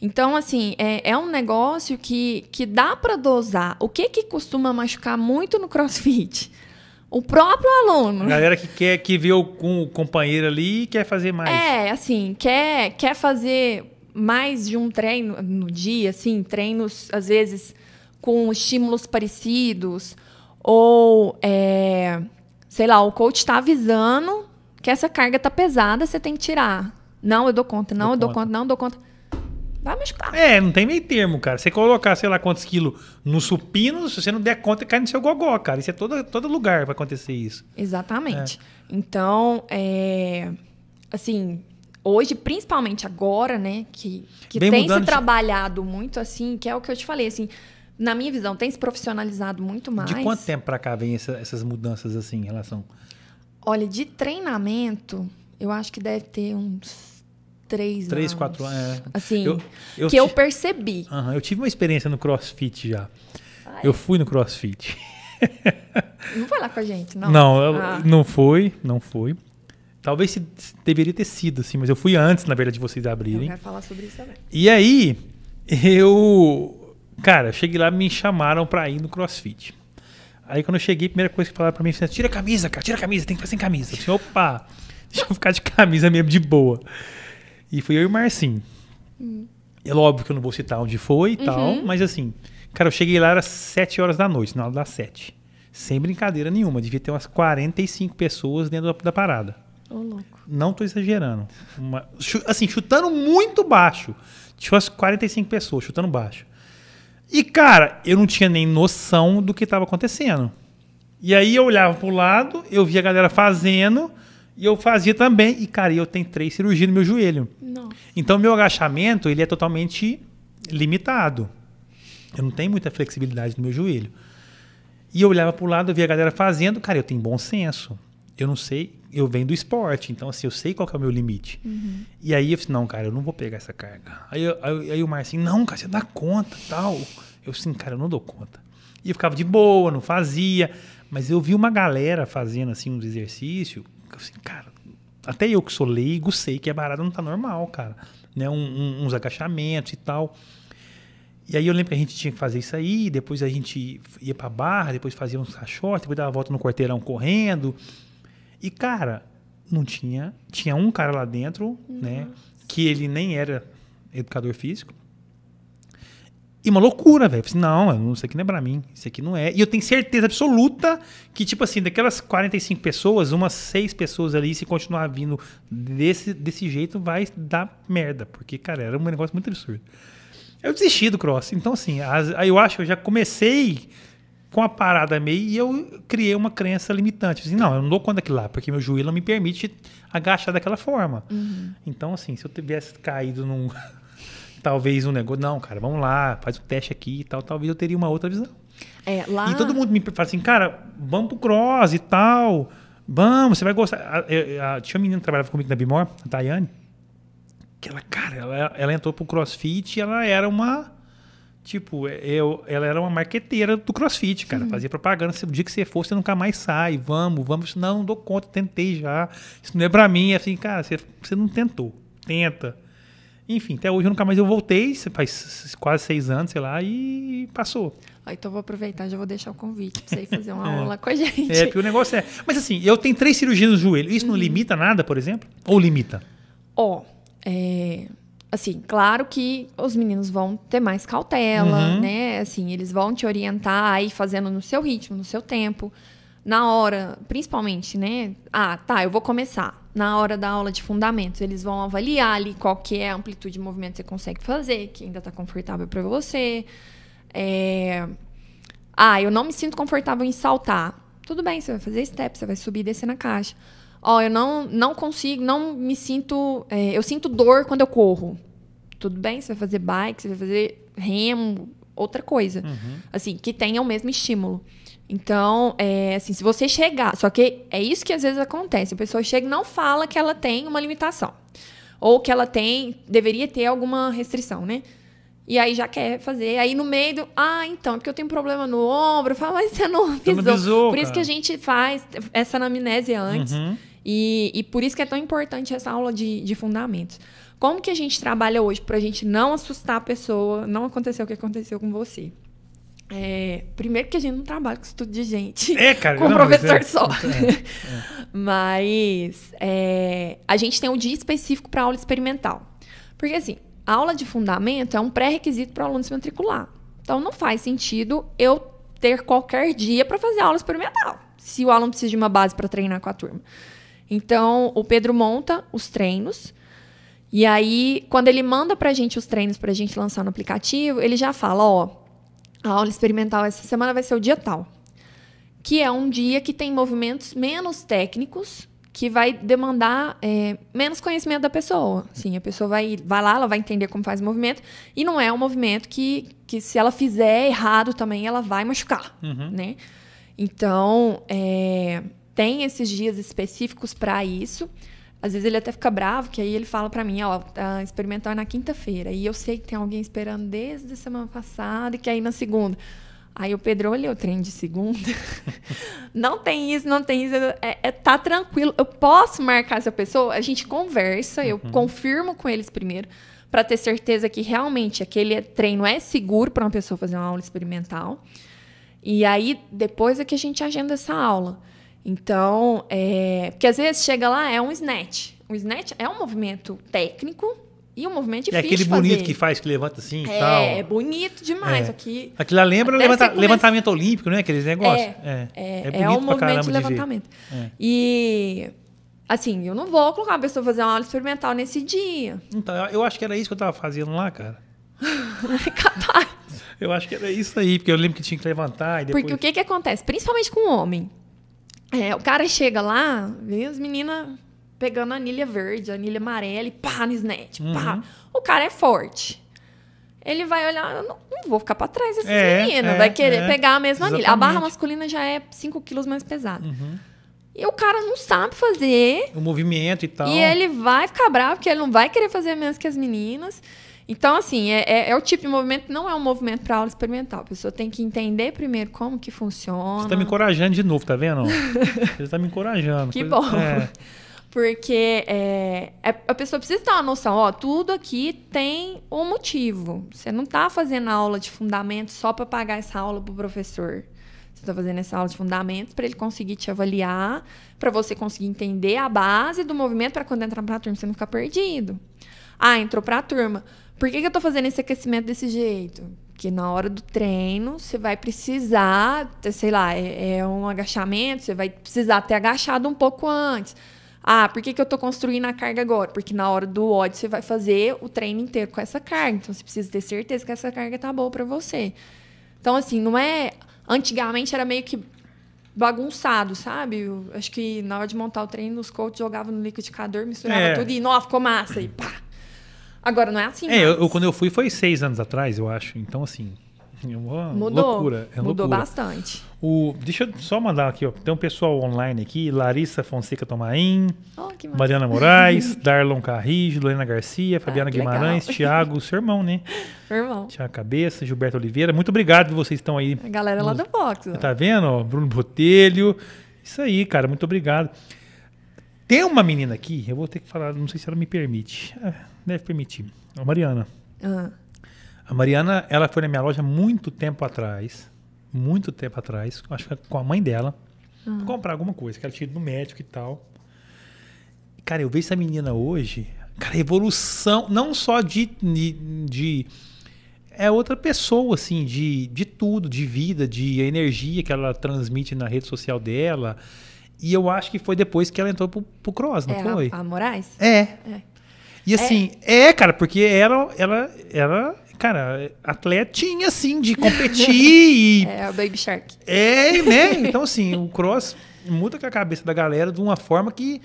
Então, assim, é, é um negócio que, que dá para dosar. O que que costuma machucar muito no crossfit? O próprio aluno. A galera que quer que vê o, com o companheiro ali e quer fazer mais. É, assim, quer, quer fazer mais de um treino no dia, assim, treinos, às vezes, com estímulos parecidos, ou, é, sei lá, o coach está avisando que essa carga tá pesada, você tem que tirar. Não, eu dou conta, não, Dou eu dou conta. conta, não, eu dou conta. Vai machucar. É, não tem meio termo, cara. Você colocar, sei lá, quantos quilos no supino, se você não der conta, cai no seu gogó, cara. Isso é todo, todo lugar vai acontecer isso. Exatamente. Então, é, assim, hoje, principalmente agora, né, que, que tem se de- trabalhado muito assim, que é o que eu te falei, assim, na minha visão, tem se profissionalizado muito mais. De quanto tempo pra cá vem essa- essas mudanças assim em relação? Olha, de treinamento, eu acho que deve ter uns três, Três, anos. quatro anos. É. Assim, Eu- eu que eu percebi. Eu tive uma experiência no CrossFit já. Eu fui no CrossFit. Não vai lá com a gente, não? Não, eu- Ah. não foi, não foi. Talvez se- deveria ter sido assim, mas eu fui antes, na verdade, de vocês Eu abrirem. quero falar sobre isso também. E aí, eu. Cara, cheguei lá, me chamaram pra ir no crossfit. Aí quando eu cheguei, a primeira coisa que falaram pra mim foi: tira a camisa, cara, tira a camisa, tem que fazer sem camisa. Eu disse, opa, deixa eu ficar de camisa mesmo de boa. E fui eu e o Marcinho. É óbvio que eu não vou citar onde foi e tal, mas assim, cara, eu cheguei lá, era 7 horas da noite, na hora das 7. Sem brincadeira nenhuma, devia ter umas 45 pessoas dentro da, da parada. Ô, louco. Não tô exagerando. Uma- assim, chutando muito baixo. Tinha umas 45 pessoas chutando baixo. E, cara, eu não tinha nem noção do que estava acontecendo. E aí eu olhava pro lado, eu via a galera fazendo, e eu fazia também. E, cara, eu tenho três cirurgias no meu joelho. Não. Então, meu agachamento, ele é totalmente limitado. Eu não tenho muita flexibilidade no meu joelho. E eu olhava pro lado, eu via a galera fazendo. Cara, eu tenho bom senso. Eu não sei, eu venho do esporte, então assim, eu sei qual é o meu limite. E aí eu falei, não, cara, eu não vou pegar essa carga. Aí, eu- aí, aí o Marcinho, não, cara, você dá conta, tal. Eu assim, cara, eu não dou conta. E eu ficava de boa, não fazia. Mas eu vi uma galera fazendo assim uns exercícios, assim, cara, até eu que sou leigo sei que a barada não tá normal, cara. Né? Um- um- uns agachamentos e tal. E aí eu lembro que a gente tinha que fazer isso aí, depois a gente ia pra barra, depois fazia uns caixotes, depois dava a volta no quarteirão correndo. E, cara, não tinha. Tinha um cara lá dentro, né? Que ele nem era educador físico. E uma loucura, velho. Assim, não, isso aqui não é pra mim. Isso aqui não é. E eu tenho certeza absoluta que, tipo assim, daquelas 45 pessoas, umas seis pessoas ali, se continuar vindo desse, desse jeito, vai dar merda. Porque, cara, era um negócio muito absurdo. Eu desisti do cross. Então, assim, as- aí eu acho que eu já comecei com a parada meio e eu criei uma crença limitante. Assim, não, eu não dou conta daquilo lá, porque meu joelho não me permite agachar daquela forma. Então, assim, se eu tivesse caído num. Talvez um negócio. Não, cara, vamos lá, faz o teste aqui e tal. Talvez eu teria uma outra visão. É, lá... E todo mundo me fala assim, cara, vamos pro cross e tal. Vamos, você vai gostar. A- a- a- tinha uma menina que trabalhava comigo na Bimor, a Tayane. Que ela, cara, ela, ela entrou pro crossfit e ela era uma. Tipo, eu, ela era uma marqueteira do crossfit, cara. Fazia propaganda. Se o dia que você for, você nunca mais sai. Vamos, vamos. Não, não dou conta, tentei já. Isso não é pra mim. É assim, cara, você, você não tentou. Tenta. Enfim, até hoje eu nunca mais eu voltei. Faz quase seis anos, sei lá, e passou. Ó, Então eu vou aproveitar, já vou deixar o convite pra você ir fazer uma aula com a gente. É, porque o negócio é. Mas assim, eu tenho três cirurgias no joelho. Isso não limita nada, por exemplo? Ou limita? Ó, é, assim, claro que os meninos vão ter mais cautela, Uhum. né? Assim, eles vão te orientar aí fazendo no seu ritmo, no seu tempo. Na hora, principalmente, né? Ah, tá, eu vou começar. Na hora da aula de fundamentos, eles vão avaliar ali qual que é a amplitude de movimento que você consegue fazer, que ainda está confortável para você. É... Ah, eu não me sinto confortável em saltar. Tudo bem, você vai fazer step, você vai subir e descer na caixa. Ó, oh, eu não, não consigo, não me sinto. É, eu sinto dor quando eu corro. Tudo bem, você vai fazer bike, você vai fazer remo, outra coisa. Uhum. Assim, que tenha o mesmo estímulo. Então, é, assim, se você chegar. Só que é isso que às vezes acontece. A pessoa chega e não fala que ela tem uma limitação. Ou que ela tem. Deveria ter alguma restrição, né? E aí já quer fazer. Aí no meio do. Ah, então, é porque eu tenho um problema no ombro. Fala, mas você não avisou. Não avisou por isso que a gente faz essa anamnésia antes. Uhum. E, e por isso que é tão importante essa aula de, de fundamentos. Como que a gente trabalha hoje para a gente não assustar a pessoa, não acontecer o que aconteceu com você? É, primeiro que a gente não trabalha com estudo de gente. É, cara. Com não, professor é, só. É, é. mas é, a gente tem um dia específico para aula experimental. Porque assim, a aula de fundamento é um pré-requisito para o aluno se matricular. Então não faz sentido eu ter qualquer dia para fazer aula experimental, se o aluno precisa de uma base para treinar com a turma. Então, o Pedro monta os treinos e aí, quando ele manda para a gente os treinos para a gente lançar no aplicativo, ele já fala, ó, a aula experimental essa semana vai ser o dia tal. Que é um dia que tem movimentos menos técnicos, que vai demandar é, menos conhecimento da pessoa. Sim, a pessoa vai, vai lá, ela vai entender como faz o movimento, e não é um movimento que, que se ela fizer errado também, ela vai machucar, uhum. né? Então, é, tem esses dias específicos para isso. Às vezes ele até fica bravo, que aí ele fala para mim, ó, tá experimental é na quinta-feira. E eu sei que tem alguém esperando desde a semana passada e que aí na segunda. Aí o Pedro olhou o trem de segunda. não tem isso, não tem isso. É, é, tá tranquilo. Eu posso marcar essa pessoa? A gente conversa, eu uhum. confirmo com eles primeiro, para ter certeza que realmente aquele treino é seguro para uma pessoa fazer uma aula experimental. E aí, depois é que a gente agenda essa aula. Então, é, porque às vezes chega lá, é um snatch. O snatch é um movimento técnico e um movimento difícil. É aquele bonito fazer. que faz, que levanta assim é, e tal. É, bonito demais. É. Aqui, Aquilo lá lembra levanta, levantamento olímpico, né? Aqueles negócios. É, é, é, é, é um movimento de levantamento. De é. e, assim, eu não vou colocar uma pessoa fazer uma aula experimental nesse dia. Então, eu acho que era isso que eu tava fazendo lá, cara. Capaz. Eu acho que era isso aí, porque eu lembro que tinha que levantar e depois... Porque o que que acontece? Principalmente com o homem. É, o cara chega lá, vê as meninas pegando a anilha verde, a anilha amarela e pá no snatch, uhum. pá. O cara é forte. Ele vai olhar, eu não, não vou ficar para trás dessas é, meninas, é, vai querer é, pegar a mesma exatamente. anilha. A barra masculina já é 5 quilos mais pesada. Uhum. E o cara não sabe fazer. O movimento e tal. E ele vai ficar bravo, porque ele não vai querer fazer menos que as meninas. Então, assim, é, é, é, o tipo de movimento, não é um movimento para aula experimental. A pessoa tem que entender primeiro como que funciona. Você está me encorajando de novo, tá vendo? Você está me encorajando. que coisa... bom. É. Porque é, é, a pessoa precisa ter uma noção, ó, tudo aqui tem um motivo. Você não está fazendo aula de fundamentos só para pagar essa aula para o professor. Você está fazendo essa aula de fundamentos para ele conseguir te avaliar, para você conseguir entender a base do movimento para quando entrar para a turma você não ficar perdido. Ah, entrou para a turma. Por que, que eu estou fazendo esse aquecimento desse jeito? Porque na hora do treino, você vai precisar, sei lá, é, é um agachamento, você vai precisar ter agachado um pouco antes. Ah, por que, que eu estou construindo a carga agora? Porque na hora do ódio você vai fazer o treino inteiro com essa carga. Então você precisa ter certeza que essa carga tá boa para você. Então, assim, não é. Antigamente era meio que bagunçado, sabe? Eu acho que na hora de montar o treino, os coaches jogavam no liquidificador, misturava é. tudo e, nossa, ficou massa. E pá, Agora não é assim. É, eu, quando eu fui foi seis anos atrás, eu acho. Então, assim. É uma mudou, loucura. É mudou loucura. bastante. O, deixa eu só mandar aqui, ó. Tem um pessoal online aqui: Larissa Fonseca Tomain, oh, Mariana Moraes, Darlon Carrijo, Lorena Garcia, Fabiana ah, Guimarães, Thiago, seu irmão, né? Meu irmão. Tiago Cabeça, Gilberto Oliveira. Muito obrigado que vocês estão aí. A galera nos, lá do Fox. Tá vendo? Bruno Botelho. Isso aí, cara. Muito obrigado. Tem uma menina aqui, eu vou ter que falar, não sei se ela me permite. É, deve permitir. A Mariana. Uhum. A Mariana, ela foi na minha loja muito tempo atrás. Muito tempo atrás. Acho que com a mãe dela. Uhum. comprar alguma coisa, que ela tinha ido no médico e tal. Cara, eu vejo essa menina hoje. Cara, evolução, não só de, de, de é outra pessoa, assim, de, de tudo, de vida, de energia que ela transmite na rede social dela. E eu acho que foi depois que ela entrou pro, pro cross, não é foi? A, a Moraes? É. É. E assim, é, cara, porque ela, ela, ela, cara, atletinha, assim, de competir É a Baby Shark. é, né? Então, assim, o cross muda com a cabeça da galera de uma forma que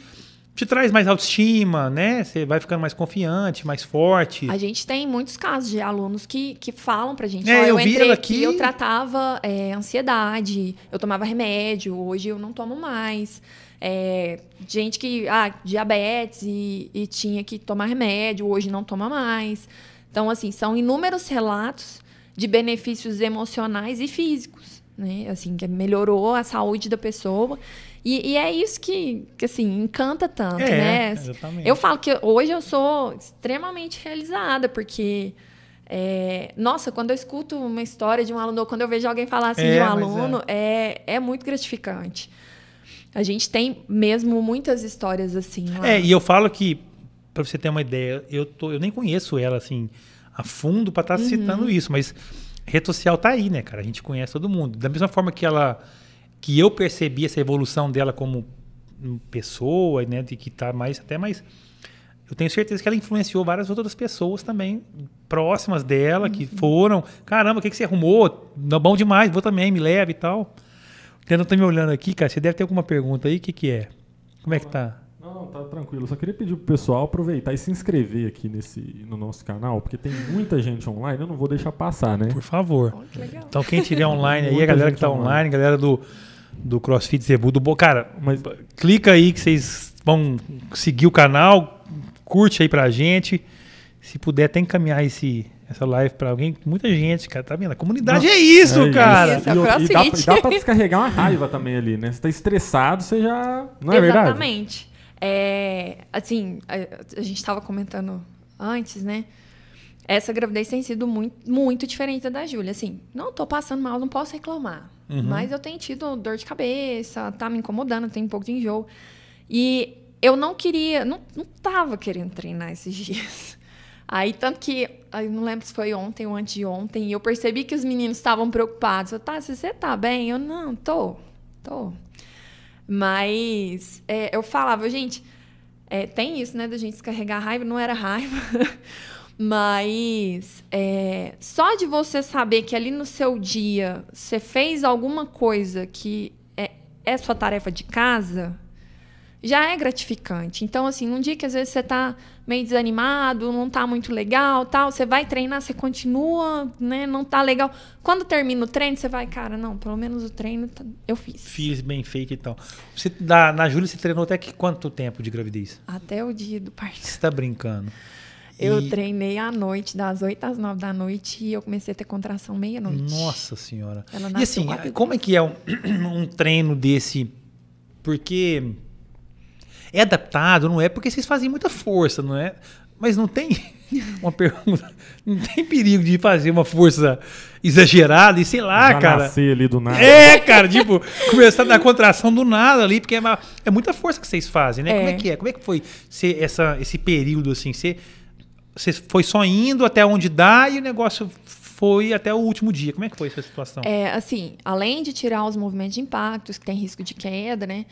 te traz mais autoestima, né? Você vai ficando mais confiante, mais forte. A gente tem muitos casos de alunos que, que falam pra gente, É, ó, eu eu, vi entrei ela aqui, aqui. eu tratava é, ansiedade, eu tomava remédio, hoje eu não tomo mais. É, gente que, ah, diabetes e, e tinha que tomar remédio, hoje não toma mais. Então, assim, são inúmeros relatos de benefícios emocionais e físicos, né? Assim, que melhorou a saúde da pessoa. E, e é isso que, que, assim, encanta tanto, É, né? exatamente. Eu falo que hoje eu sou extremamente realizada, porque. é, nossa, quando eu escuto uma história de um aluno, ou quando eu vejo alguém falar assim É, de um mas aluno, é. É, muito gratificante. A gente tem mesmo muitas histórias assim lá. É, e eu falo que, pra você ter uma ideia, eu, tô, eu nem conheço ela, assim, a fundo pra estar Uhum. citando isso, mas rede social tá aí, né, cara? A gente conhece todo mundo. Da mesma forma que ela. que eu percebi essa evolução dela como pessoa, né? De que tá mais, até mais. Eu tenho certeza que ela influenciou várias outras pessoas também, próximas dela, que Uhum. foram. Caramba, o que, que você arrumou? Não, bom demais, vou também, me leve e tal. Tendo tá me olhando aqui, cara, você deve ter alguma pergunta aí, o que, que é? Como é que tá? Não, não, tá tranquilo. Eu só queria pedir pro pessoal aproveitar e se inscrever aqui nesse, no nosso canal, porque tem muita gente online, eu não vou deixar passar, né? Por favor. Oh, que legal. Então, quem tiver online aí, a galera que tá online. online, a galera do, do CrossFit Zebu, do Bo... Cara, Mas clica aí que vocês vão seguir o canal, curte aí pra gente. Se puder, que encaminhar esse, essa live pra alguém. Muita gente, cara, tá vendo? A comunidade Não, é isso, é cara. Isso. é E, o e dá, e dá pra descarregar uma raiva também ali, né? Você tá estressado, você já. Não é verdade? Exatamente. É, assim, a, a gente estava comentando antes, né? Essa gravidez tem sido muito, muito diferente da Júlia. Assim, não tô passando mal, não posso reclamar. Uhum. Mas eu tenho tido dor de cabeça, tá me incomodando, tenho um pouco de enjoo. E eu não queria, não, não tava querendo treinar esses dias. Aí, tanto que, eu não lembro se foi ontem ou antes de ontem, e eu percebi que os meninos estavam preocupados. Eu, tá, você tá bem? Eu, não, tô, tô. Mas é, eu falava, gente, é, tem isso, né, da gente descarregar raiva, não era raiva. Mas é, só de você saber que ali no seu dia você fez alguma coisa que é, é sua tarefa de casa, já é gratificante. Então, assim, num dia que às vezes você tá meio desanimado, não tá muito legal, tal, você vai treinar, você continua, né, não tá legal. Quando termina o treino, você vai, cara, não, pelo menos o treino tá- eu fiz. Fiz bem feito e tal. Você, na, na Júlia, você treinou até que quanto tempo de gravidez? Até o dia do parto. Você tá brincando. Eu E- treinei à noite, das 8 às 9 da noite, e eu comecei a ter contração meia-noite. Nossa senhora. Ela E assim, como é que é um, um treino desse? Porque é adaptado, não é? Porque vocês fazem muita força, não é? Mas não tem uma pergunta, não tem perigo de fazer uma força exagerada e sei lá, Já cara. nascer ali do nada. É, cara, tipo, começar na contração do nada ali, porque é, uma- é muita força que vocês fazem, né? É. Como é que é? Como é que foi ser essa, esse período assim? Você, você foi só indo até onde dá e o negócio foi até o último dia. Como é que foi essa situação? É, assim, além de tirar os movimentos de impactos, que tem risco de queda, né?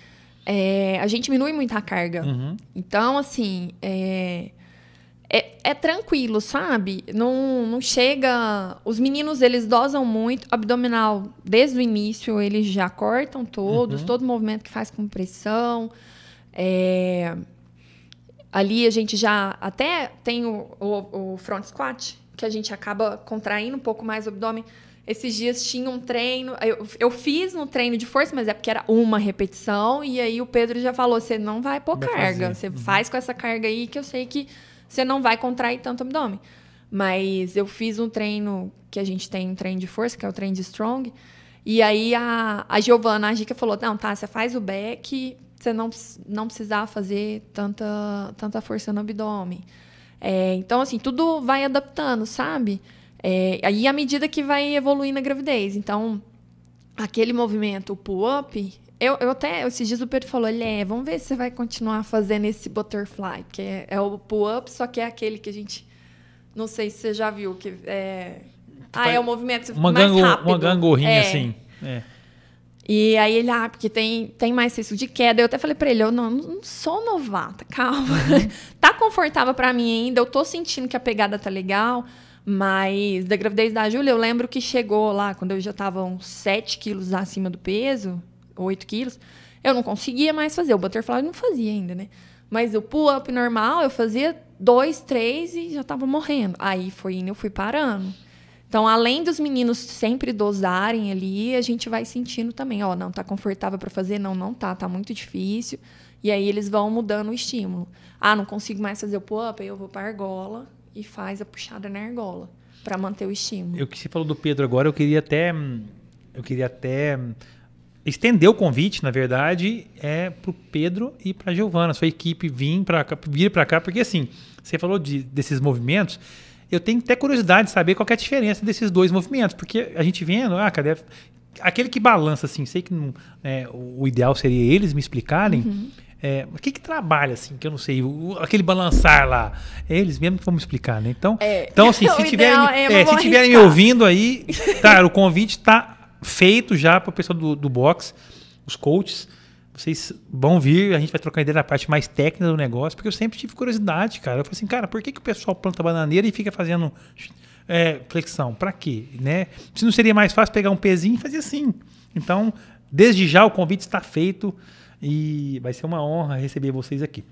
É, a gente diminui muito a carga. Uhum. Então, assim, é, é, é tranquilo, sabe? Não, não chega. Os meninos, eles dosam muito. Abdominal, desde o início, eles já cortam todos, Uhum. todo movimento que faz com pressão. É, ali a gente já até tem o, o, o front squat, que a gente acaba contraindo um pouco mais o abdômen. Esses dias tinha um treino, eu, eu fiz no treino de força, mas é porque era uma repetição, e aí o Pedro já falou: você não vai pôr Vai carga, você Uhum. faz com essa carga aí que eu sei que você não vai contrair tanto o abdômen. Mas eu fiz um treino que a gente tem um treino de força, que é o treino de strong. E aí a, a Giovana, a Gica, falou: não, tá, você faz o back, você não, não precisar fazer tanta, tanta força no abdômen. É, então, assim, tudo vai adaptando, sabe? É, aí, à medida que vai evoluindo a gravidez. Então, aquele movimento, o pull-up, eu, eu até, esses dias o Pedro falou, ele é, vamos ver se você vai continuar fazendo esse butterfly, que é, é o pull-up, só que é aquele que a gente, não sei se você já viu, que é, Ah, é o movimento Uma, mais gango, rápido. uma gangorrinha É. assim. É. E aí ele, ah, porque tem, tem mais risco de queda. Eu até falei pra ele, eu não, não sou novata, calma. tá confortável pra mim ainda, eu tô sentindo que a pegada tá legal. Mas da gravidez da Júlia, eu lembro que chegou lá, quando eu já tava uns 7 quilos acima do peso, 8 quilos, eu não conseguia mais fazer. O butterfly não fazia ainda, né? Mas o pull-up normal, eu fazia dois, três e já tava morrendo. Aí foi indo, eu fui parando. Então, além dos meninos sempre dosarem ali, a gente vai sentindo também, ó, não tá confortável para fazer, não, não tá, tá muito difícil. E aí eles vão mudando o estímulo. Ah, não consigo mais fazer o pull-up, aí eu vou para argola e faz a puxada na argola para manter o estímulo. Eu que você falou do Pedro agora, eu queria até eu queria até estender o convite, na verdade, é pro Pedro e pra Giovana, sua equipe vir para cá, vir para cá, porque assim, você falou de, desses movimentos, eu tenho até curiosidade de saber qual é a diferença desses dois movimentos, porque a gente vendo, ah, cadê aquele que balança assim, sei que não, é, o ideal seria eles me explicarem. É, o que que trabalha assim, que eu não sei, o- aquele balançar lá, é eles mesmo que vão me explicar, né? Então, É, então assim, o se tiverem, é, é, se tiverem me ouvindo aí, tá, o convite está feito já para o pessoal do, do box, os coaches, vocês vão vir, a gente vai trocar ideia na parte mais técnica do negócio, porque eu sempre tive curiosidade, cara. Eu falei assim, cara, por que, que o pessoal planta bananeira e fica fazendo é, flexão? Para quê? Né? Se não seria mais fácil pegar um pezinho e fazer assim. Então, desde já o convite está feito e vai ser uma honra receber vocês aqui.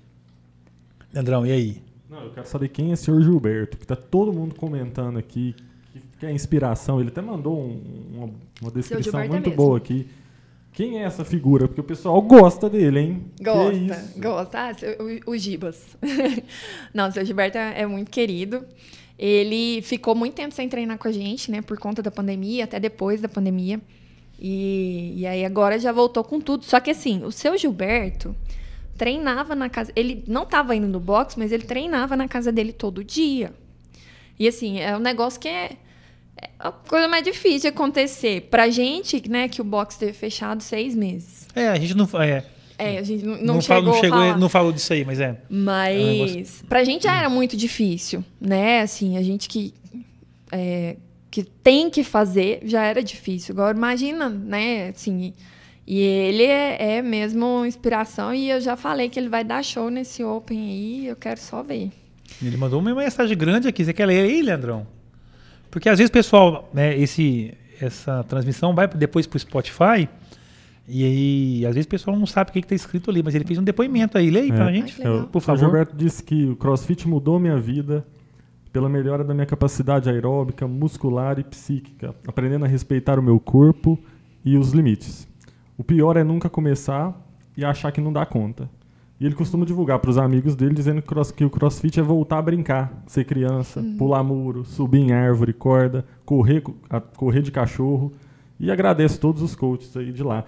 Leandrão, e aí? Não, eu quero saber quem é o senhor Gilberto, que tá todo mundo comentando aqui, que, que é inspiração. Ele até mandou um- uma, uma descrição é muito mesmo. boa aqui. Quem é essa figura? Porque o pessoal gosta dele, hein? Que Gosta, isso? gosta. Ah, seu- o, o Gibas. Não, o seu Gilberto é, é muito querido. Ele ficou muito tempo sem treinar com a gente, né? Por conta da pandemia, até depois da pandemia. E, e aí agora já voltou com tudo. Só que assim, o seu Gilberto treinava na casa. Ele não estava indo no box, mas ele treinava na casa dele todo dia. E assim, é um negócio que é, é a coisa mais difícil de acontecer. Pra gente, né, que o box teve fechado seis meses. É, a gente não. É, É, a gente não, não, não chegou, não chegou, não falou disso aí, mas é. Mas pra gente já era muito difícil, né? Assim, a gente que, é, que tem que fazer já era difícil. Agora imagina, né? Assim, e ele é, é mesmo inspiração e eu já falei que ele vai dar show nesse Open aí, eu quero só ver. Ele mandou uma mensagem grande aqui. Você quer ler aí, Leandrão? Porque às vezes o pessoal, né, esse, essa transmissão vai depois pro Spotify. E aí, às vezes o pessoal não sabe o que está escrito ali, mas ele fez um depoimento aí. Lê aí pra É. gente, Ai, legal. por O favor. Gilberto disse que o CrossFit mudou minha vida pela melhora da minha capacidade aeróbica, muscular e psíquica, aprendendo a respeitar o meu corpo e os limites. O pior é nunca começar e achar que não dá conta. E ele costuma divulgar para os amigos dele dizendo que, cross- que o CrossFit é voltar a brincar, ser criança, pular muro, subir em árvore, corda, correr, co- a- correr de cachorro. E agradeço todos os coaches aí de lá.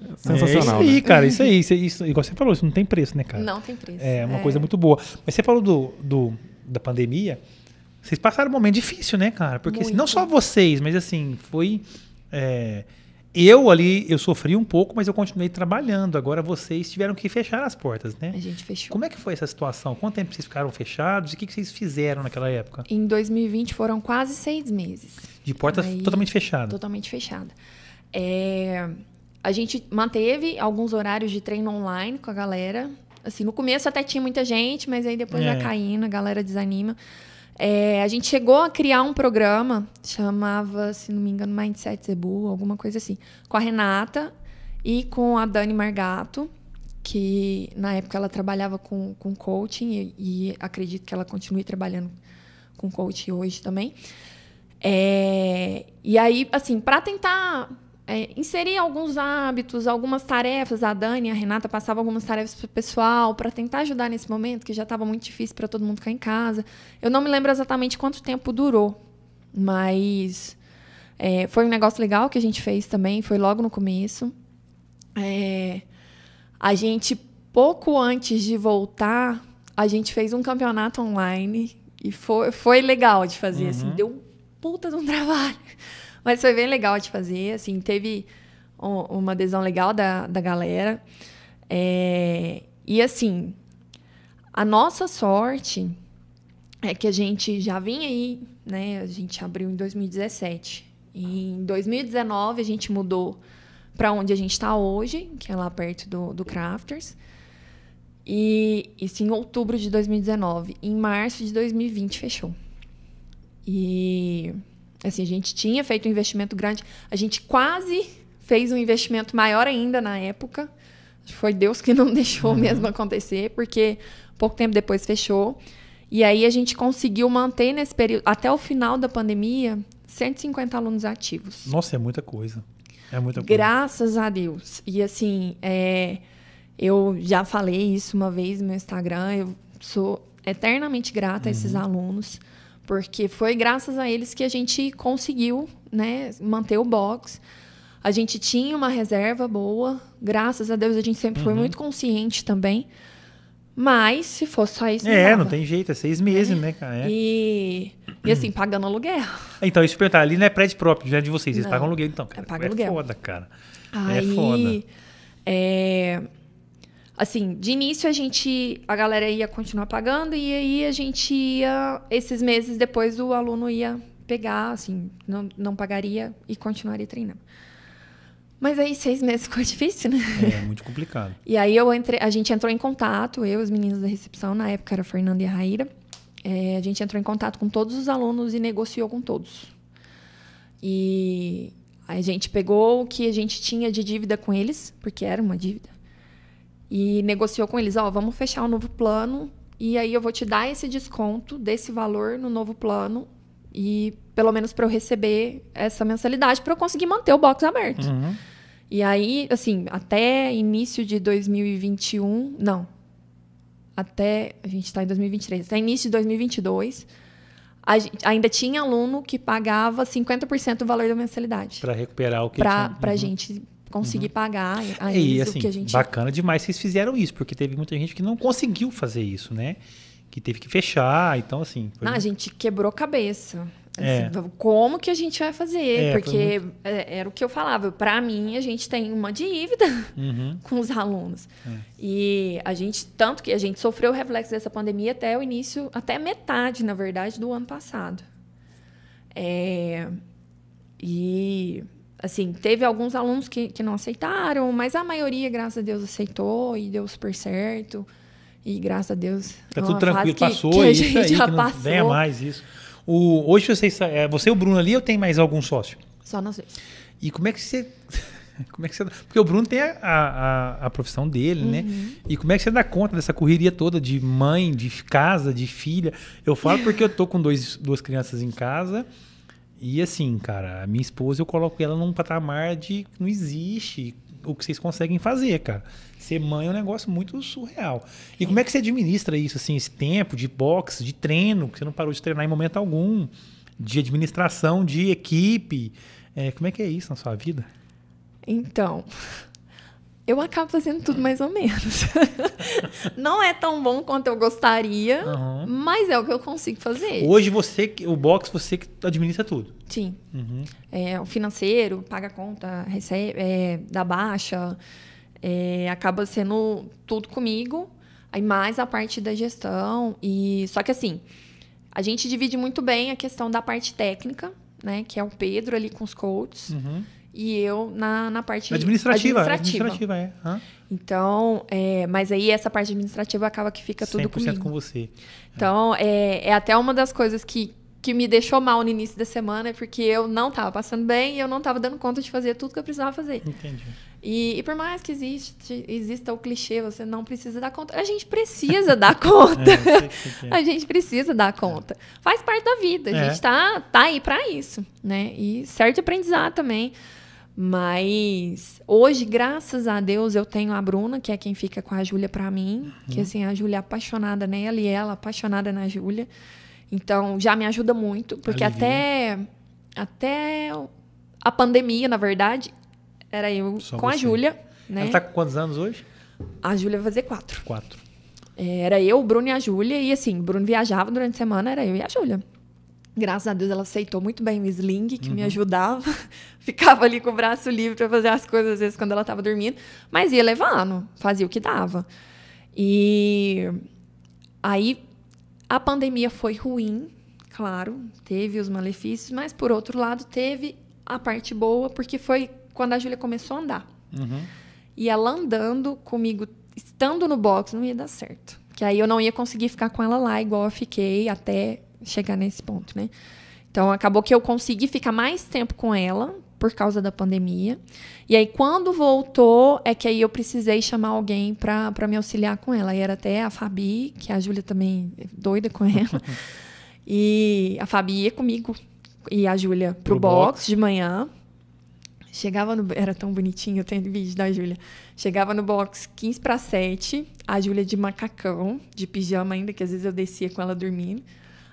É sensacional. É isso aí, né? cara. Isso aí. Isso, isso, igual você falou, isso não tem preço, né, cara? Não tem preço. É uma coisa muito boa. Mas você falou do, do- da pandemia. Vocês passaram um momento difícil, né, cara? Porque não só vocês, mas assim, foi. é, eu ali, eu sofri um pouco, mas eu continuei trabalhando. Agora vocês tiveram que fechar as portas, né? A gente fechou. Como é que foi essa situação? Quanto tempo vocês ficaram fechados? E o que que vocês fizeram naquela época? Em 2020 foram quase seis meses. De porta Aí, totalmente fechada. Totalmente fechada. É, a gente manteve alguns horários de treino online com a galera. Assim, no começo até tinha muita gente, mas aí depois É. vai caindo, a galera desanima. É, a gente chegou a criar um programa, chamava, se não me engano, Mindset Zebu, alguma coisa assim, com a Renata e com a Dani Margato, que na época ela trabalhava com, com coaching e, e acredito que ela continue trabalhando com coaching hoje também. É, e aí, assim, para tentar é, inserir alguns hábitos, algumas tarefas, a Dani e a Renata passavam algumas tarefas para o pessoal para tentar ajudar nesse momento, que já estava muito difícil para todo mundo ficar em casa. Eu não me lembro exatamente quanto tempo durou, mas é, foi um negócio legal que a gente fez também, foi logo no começo. É, a gente, pouco antes de voltar, a gente fez um campeonato online e foi, foi legal de fazer, assim, deu um puta de um trabalho. Mas foi bem legal de fazer, assim, teve um- uma adesão legal da, da galera. É, e assim, a nossa sorte é que a gente já vinha aí, né? A gente abriu em 2017. E em 2019 a gente mudou para onde a gente está hoje, que é lá perto do, do Crafters. E isso em outubro de 2019. Em março de 2020 fechou. E assim, a gente tinha feito um investimento grande. A gente quase fez um investimento maior ainda na época. Foi Deus que não deixou uhum. mesmo acontecer, porque pouco tempo depois fechou. E aí a gente conseguiu manter nesse período, até o final da pandemia, 150 alunos ativos. Nossa, é muita coisa. É muita coisa. Graças a Deus. E assim, é, eu já falei isso uma vez no meu Instagram, eu sou eternamente grata uhum. a esses uhum. alunos, porque foi graças a eles que a gente conseguiu né, manter o box. A gente tinha uma reserva boa, graças a Deus a gente sempre uhum. foi muito consciente também. Mas, se fosse só isso. É, não, não tem jeito, é seis meses, é. né, cara? É. E, e assim, pagando aluguel. Então, isso perguntar, ali não é prédio próprio, já é de vocês, vocês não, pagam aluguel, então. Cara. É, paga é aluguel. foda, cara. É Aí, é foda. É, assim, de início a gente, a galera ia continuar pagando e aí a gente ia, esses meses depois o aluno ia pegar, assim, não, não pagaria e continuaria treinando. Mas aí seis meses ficou difícil, né? É, muito complicado. e aí eu entrei, a gente entrou em contato, eu, os meninos da recepção, na época era Fernanda e a Raíra. É, a gente entrou em contato com todos os alunos e negociou com todos. E a gente pegou o que a gente tinha de dívida com eles, porque era uma dívida, e negociou com eles: Ó, oh, vamos fechar um novo plano, e aí eu vou te dar esse desconto desse valor no novo plano, e pelo menos para eu receber essa mensalidade para eu conseguir manter o box aberto. Uhum. E aí, assim, até início de 2021, não. Até a gente está em 2023, até início de 2022, gente, ainda tinha aluno que pagava 50% do valor da mensalidade. Para recuperar o que pra, tinha. Para a uhum. gente conseguir uhum. pagar a e, assim, que a gente... Bacana demais vocês fizeram isso, porque teve muita gente que não conseguiu fazer isso, né? Que teve que fechar, então assim... Não, a gente quebrou cabeça. É. Assim, como que a gente vai fazer? É, Porque muito... É, era o que eu falava. Para mim, a gente tem uma dívida uhum. com os alunos. É. E a gente, tanto que a gente sofreu o reflexo dessa pandemia até o início, até metade, na verdade, do ano passado. É, e, assim, teve alguns alunos que, que não aceitaram, mas a maioria, graças a Deus, aceitou e deu super certo. E graças a Deus. Tá tudo tranquilo, que, passou que a gente isso aí, já que não passou. venha mais isso. O, hoje você, é, você e o Bruno ali ou tem mais algum sócio? Só nós dois. E como é que você. Como é que você. Porque o Bruno tem a, a, a profissão dele, né? uhum. né? E como é que você dá conta dessa correria toda de mãe, de casa, de filha? Eu falo porque eu tô com dois, duas crianças em casa. E assim, cara, a minha esposa eu coloco ela num patamar de não existe o que vocês conseguem fazer, cara. Ser mãe é um negócio muito surreal. E como é que você administra isso, assim, esse tempo de boxe, de treino, que você não parou de treinar em momento algum, de administração, de equipe? É, como é que é isso na sua vida? Então, eu acabo fazendo tudo mais ou menos. não é tão bom quanto eu gostaria, uhum. mas é o que eu consigo fazer. Hoje você, o box, você que administra tudo. Sim. Uhum. É, o financeiro, paga a conta, recebe, é, dá baixa, é, acaba sendo tudo comigo, aí mais a parte da gestão. e Só que assim, a gente divide muito bem a questão da parte técnica, né? Que é o Pedro ali com os coaches. Uhum. E eu na, na parte administrativa. Administrativa, administrativa é. Então, é, mas aí essa parte administrativa acaba que fica tudo comigo. com você. Então, é, é até uma das coisas que, que me deixou mal no início da semana, porque eu não estava passando bem e eu não estava dando conta de fazer tudo que eu precisava fazer. Entendi. E, e, por mais que existe, exista o clichê, você não precisa dar conta. A gente precisa dar conta. é, a gente precisa dar conta. É. Faz parte da vida. A é. gente tá, tá aí para isso, né? E certo aprendizado também. Mas hoje, graças a Deus, eu tenho a Bruna, que é quem fica com a Júlia para mim, uhum. que assim, a Júlia é apaixonada nela e ela apaixonada na Júlia. Então, já me ajuda muito, porque até até a pandemia, na verdade, era eu Só com você. a Júlia. Né? Ela tá com quantos anos hoje? A Júlia vai fazer quatro. Quatro. É, era eu, o Bruno e a Júlia. E assim, o Bruno viajava durante a semana, era eu e a Júlia. Graças a Deus ela aceitou muito bem o sling, que uhum. me ajudava. Ficava ali com o braço livre para fazer as coisas, às vezes, quando ela estava dormindo. Mas ia levando, fazia o que dava. E aí A pandemia foi ruim, claro, teve os malefícios, mas por outro lado teve a parte boa, porque foi quando a Júlia começou a andar. Uhum. E ela andando comigo, estando no box, não ia dar certo. Que aí eu não ia conseguir ficar com ela lá, igual eu fiquei até chegar nesse ponto, né? Então acabou que eu consegui ficar mais tempo com ela por causa da pandemia. E aí quando voltou é que aí eu precisei chamar alguém para me auxiliar com ela. E era até a Fabi, que a Júlia também é doida com ela. e a Fabi ia comigo e a Júlia pro, Pro box, box. de manhã. Chegava no. Era tão bonitinho, eu tenho vídeo da Júlia. Chegava no box 15 para 7, a Júlia de macacão, de pijama ainda, que às vezes eu descia com ela dormindo.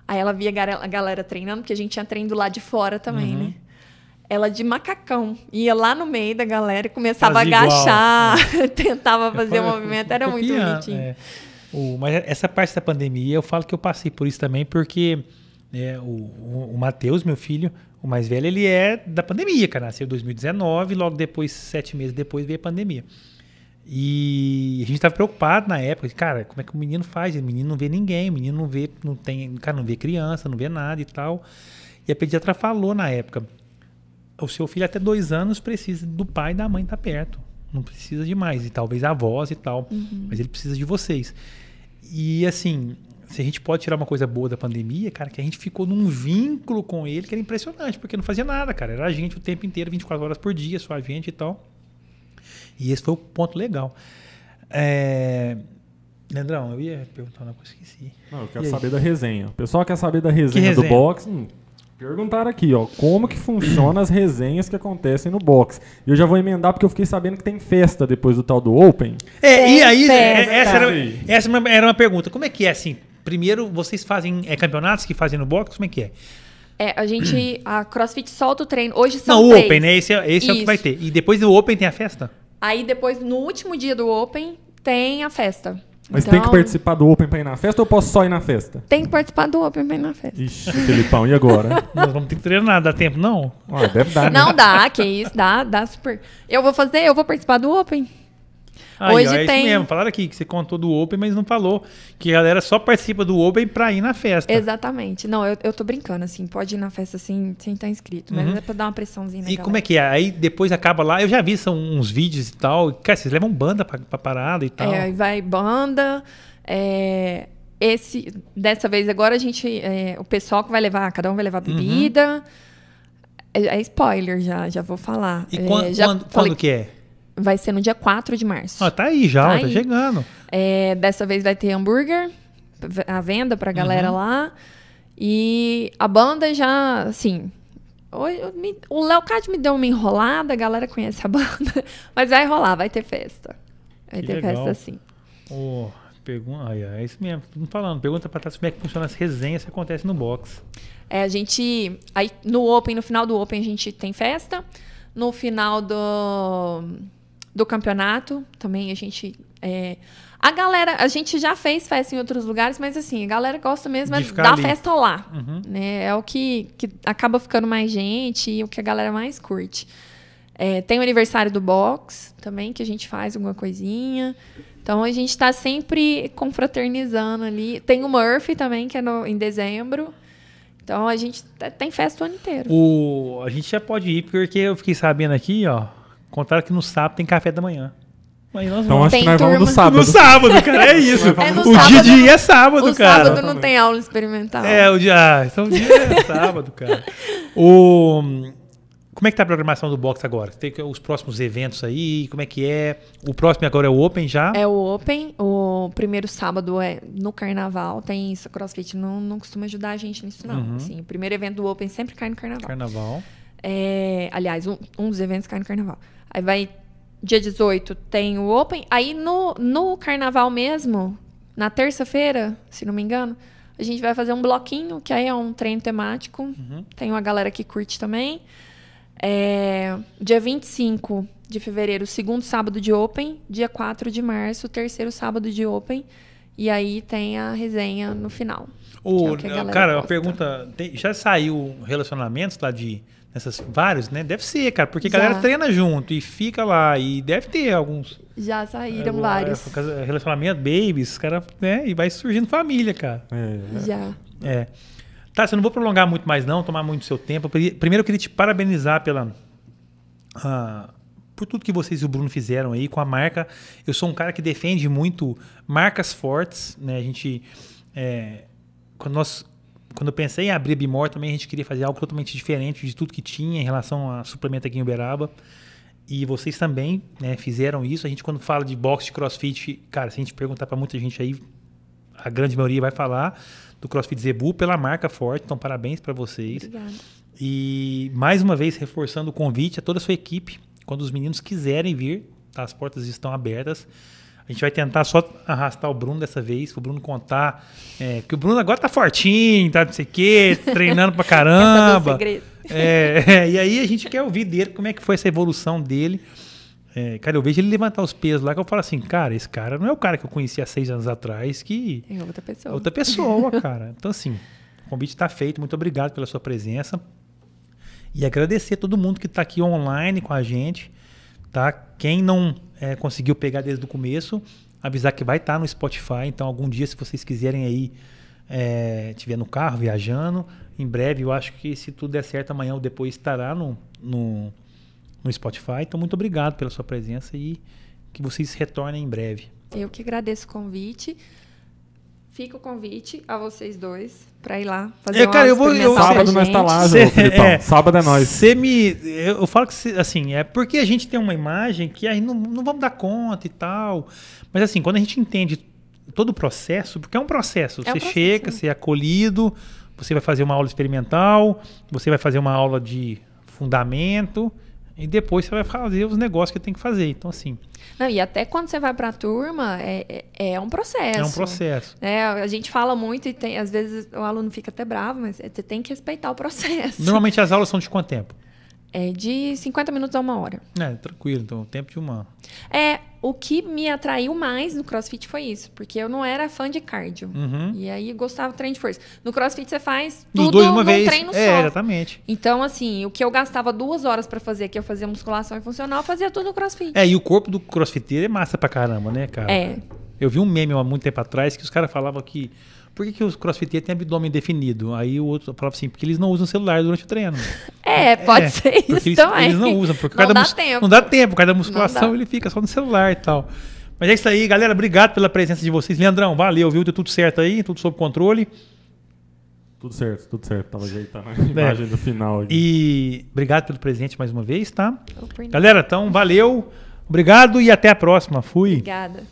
Aí ela via a galera treinando, porque a gente tinha treino do lado de fora também, Uhum. né? Ela de macacão. Ia lá no meio da galera e começava Fazia a agachar, tentava fazer o Foi- movimento, era muito copiando, bonitinho. é. O, mas essa parte da pandemia, eu falo que eu passei por isso também, porque é, o, o, o Matheus, meu filho, o mais velho, ele é da pandemia, cara. Nasceu em 2019, logo depois, sete meses depois, veio a pandemia. E a gente estava preocupado na época, cara, como é que o menino faz? O menino não vê ninguém, o menino não vê, não tem, cara, não vê criança, não vê nada e tal. E a pediatra falou na época, o seu filho até dois anos precisa do pai e da mãe estar perto. Não precisa de mais. E talvez avós e tal. Mas ele precisa de vocês. E assim, se a gente pode tirar uma coisa boa da pandemia, cara, que a gente ficou num vínculo com ele que era impressionante, porque não fazia nada, cara. Era a gente o tempo inteiro, 24 horas por dia, só a gente e tal. E esse foi o ponto legal. É... Leandrão, eu ia perguntar uma coisa, esqueci. Não, eu quero E aí? saber da resenha. O pessoal quer saber da resenha, do resenha? box. Hum, perguntaram aqui, ó, como que funciona as resenhas que acontecem no box. E eu já vou emendar porque eu fiquei sabendo que tem festa depois do tal do Open. É, e Tem aí, é, festa. essa, era, essa era uma- pergunta. Como é que é assim? Primeiro, vocês fazem é, campeonatos que fazem no box? Como é que é? É, a gente. A CrossFit solta o treino. Hoje são Não, o três. Open, né? Esse, é, esse é o que vai ter. E depois do Open tem a festa? Aí depois, no último dia do Open, tem a festa. Mas Então, tem que participar do Open pra ir na festa ou eu posso só ir na festa? Tem que participar do Open pra ir na festa. Ixi, Felipão, e agora? Nós vamos ter que treinar, dá tempo? Não. Ah, deve dar, né? Não dá, que isso, dá, dá super. Eu vou fazer, eu vou participar do Open. Aí, Hoje ó, é tem- isso mesmo. Falaram aqui que você contou do Open, mas não falou que a galera só participa do Open pra ir na festa. Exatamente. Não, eu, eu tô brincando, assim, pode ir na festa assim, sem estar inscrito, mas Uhum. é pra dar uma pressãozinha na E galera. como é que é? Aí depois acaba lá, eu já vi são uns vídeos e tal. Cara, vocês levam banda pra, pra parada e tal. É, aí vai banda. é, esse, dessa vez agora a gente. é, o pessoal que vai levar, cada um vai levar Uhum. bebida. É, é spoiler já, já vou falar. E É, quan- já quando, falei- quando que é? Vai ser no dia 4 de março. Ah, tá aí já, Tá tá aí. chegando. É, dessa vez vai ter hambúrguer à venda pra galera Uhum. lá. E a banda já, assim. O Léo Cade me deu uma enrolada, a galera conhece a banda. Mas vai rolar, vai ter festa. Vai Que ter legal. festa sim. Ô, pergunta, aí, é isso mesmo, tô falando. Pergunta pra trás como é que funciona as resenhas que acontecem no box. É, a gente. Aí no Open, no final do Open, a gente tem festa. No final do, do campeonato, também a gente. é, a galera, a gente já fez festa em outros lugares, mas assim, a galera gosta mesmo De é ficar da ali. festa lá. Uhum. né? É o que, que acaba ficando mais gente e o que a galera mais curte. É, tem o aniversário do box também, que a gente faz alguma coisinha. Então a gente está sempre confraternizando ali. Tem o Murphy também, que é no- em dezembro. Então a gente t- tem festa o ano inteiro. O, a gente já pode ir, porque eu fiquei sabendo aqui, ó. Contaram que no sábado tem café da manhã. Mas nós Então vamos. acho que nós vamos no turma. sábado. No sábado, cara, é isso. É, o dia sábado- de é sábado, o cara. sábado não tem aula experimental. É, o dia. ah, Então o dia é sábado, cara. O, como é que tá a programação do box agora? Tem os próximos eventos aí, como é que é? O próximo agora é o Open já? É o Open, o primeiro sábado é no carnaval, tem isso, a CrossFit não, não costuma ajudar a gente nisso, não. Uhum. Assim, o primeiro evento do Open sempre cai no carnaval. Carnaval. É, aliás, um, um dos eventos cai no carnaval. Aí vai, dia 18 tem o Open. Aí no, no carnaval mesmo, na terça-feira, se não me engano, a gente vai fazer um bloquinho, que aí é um treino temático. Tem uma galera que curte também. É, dia 25 de fevereiro, segundo sábado de Open. Dia 4 de março, terceiro sábado de Open. E aí tem a resenha no final. O, é o a galera cara, a gosta. pergunta. tem- já saiu relacionamentos lá de. Nessas, vários, né? Deve ser, cara, porque a galera treina junto e fica lá. E deve ter alguns. Já saíram é, vários. é, Relacionamento, babies, cara, né? E vai surgindo família, cara. É, Já. É. Tá, eu não vou prolongar muito mais, não, tomar muito seu tempo. Pri- Primeiro eu queria te parabenizar pela. ah, por tudo que vocês e o Bruno fizeram aí com a marca. Eu sou um cara que defende muito marcas fortes, né? A gente. é, quando nós. Quando eu pensei em abrir a Bimor também, a gente queria fazer algo totalmente diferente de tudo que tinha em relação a suplemento aqui em Uberaba. E vocês também né, fizeram isso. A gente, quando fala de boxe de crossfit, cara, se a gente perguntar para muita gente aí, a grande maioria vai falar do CrossFit Zebu pela marca forte. Então, parabéns para vocês. Obrigada. E mais uma vez, reforçando o convite a toda a sua equipe, quando os meninos quiserem vir, tá? as portas estão abertas. A gente vai tentar só arrastar o Bruno dessa vez, o Bruno contar. É, que o Bruno agora tá fortinho, tá não sei o quê, treinando pra é caramba. É, é, e aí a gente quer ouvir dele como é que foi essa evolução dele. É, cara, eu vejo ele levantar os pesos lá que eu falo assim, cara, esse cara não é o cara que eu conheci há seis anos atrás, que Tem outra é pessoa. outra pessoa, cara. Então, assim, o convite está feito. Muito obrigado pela sua presença. E agradecer a todo mundo que está aqui online com a gente. Tá? Quem não é, conseguiu pegar desde o começo, avisar que vai estar no Spotify. Então, algum dia, se vocês quiserem aí, é, tiver no carro, viajando, em breve, eu acho que se tudo der certo, amanhã ou depois estará no, no, no Spotify. Então, muito obrigado pela sua presença e que vocês retornem em breve. Eu que agradeço o convite. Fica o convite a vocês dois para ir lá fazer É, uma cara, aula eu vou- eu- Sábado nós tá lá, Cê- Filipão. é. Sábado é nós. Você me. Eu, eu falo que, cê- assim, é porque a gente tem uma imagem que aí não, não vamos dar conta e tal. Mas, assim, quando a gente entende todo o processo, porque é um processo. É você um processo, chega, né? você é acolhido, você vai fazer uma aula experimental, você vai fazer uma aula de fundamento. E depois você vai fazer os negócios que tem que fazer. Então, assim, Não, e até quando você vai para a turma, é, é, é um processo. é um processo. É, a gente fala muito e tem, às vezes o aluno fica até bravo, mas é, você tem que respeitar o processo. Normalmente as aulas são de quanto tempo? É de 50 minutos a uma hora. É, tranquilo. Então, o tempo de uma. É, o que me atraiu mais no CrossFit foi isso, porque eu não era fã de cardio. Uhum. E aí eu gostava de treino de força. No CrossFit você faz tudo dois de uma num vez. treino é, só. exatamente. Então, assim, o que eu gastava duas horas pra fazer, que eu fazia musculação e funcional, eu fazia tudo no CrossFit. É, e o corpo do crossfiteiro é massa pra caramba, né, cara? É. Eu vi um meme há muito tempo atrás que os caras falavam que. Por que, que os crossfiteiros têm abdômen definido? Aí o outro falava assim, porque eles não usam celular durante o treino. É, pode É, ser porque isso eles, também. Eles não usam, porque não cada dá mus- tempo. Não dá tempo, por causa da musculação ele fica só no celular e tal. Mas é isso aí, galera. Obrigado pela presença de vocês. Leandrão, valeu, viu? Deu tudo certo aí, tudo sob controle. Tudo certo, tudo certo. Tava ajeitando a imagem do final aqui. E obrigado pelo presente mais uma vez, tá? Galera, então, valeu. Obrigado e até a próxima. Fui. Obrigada.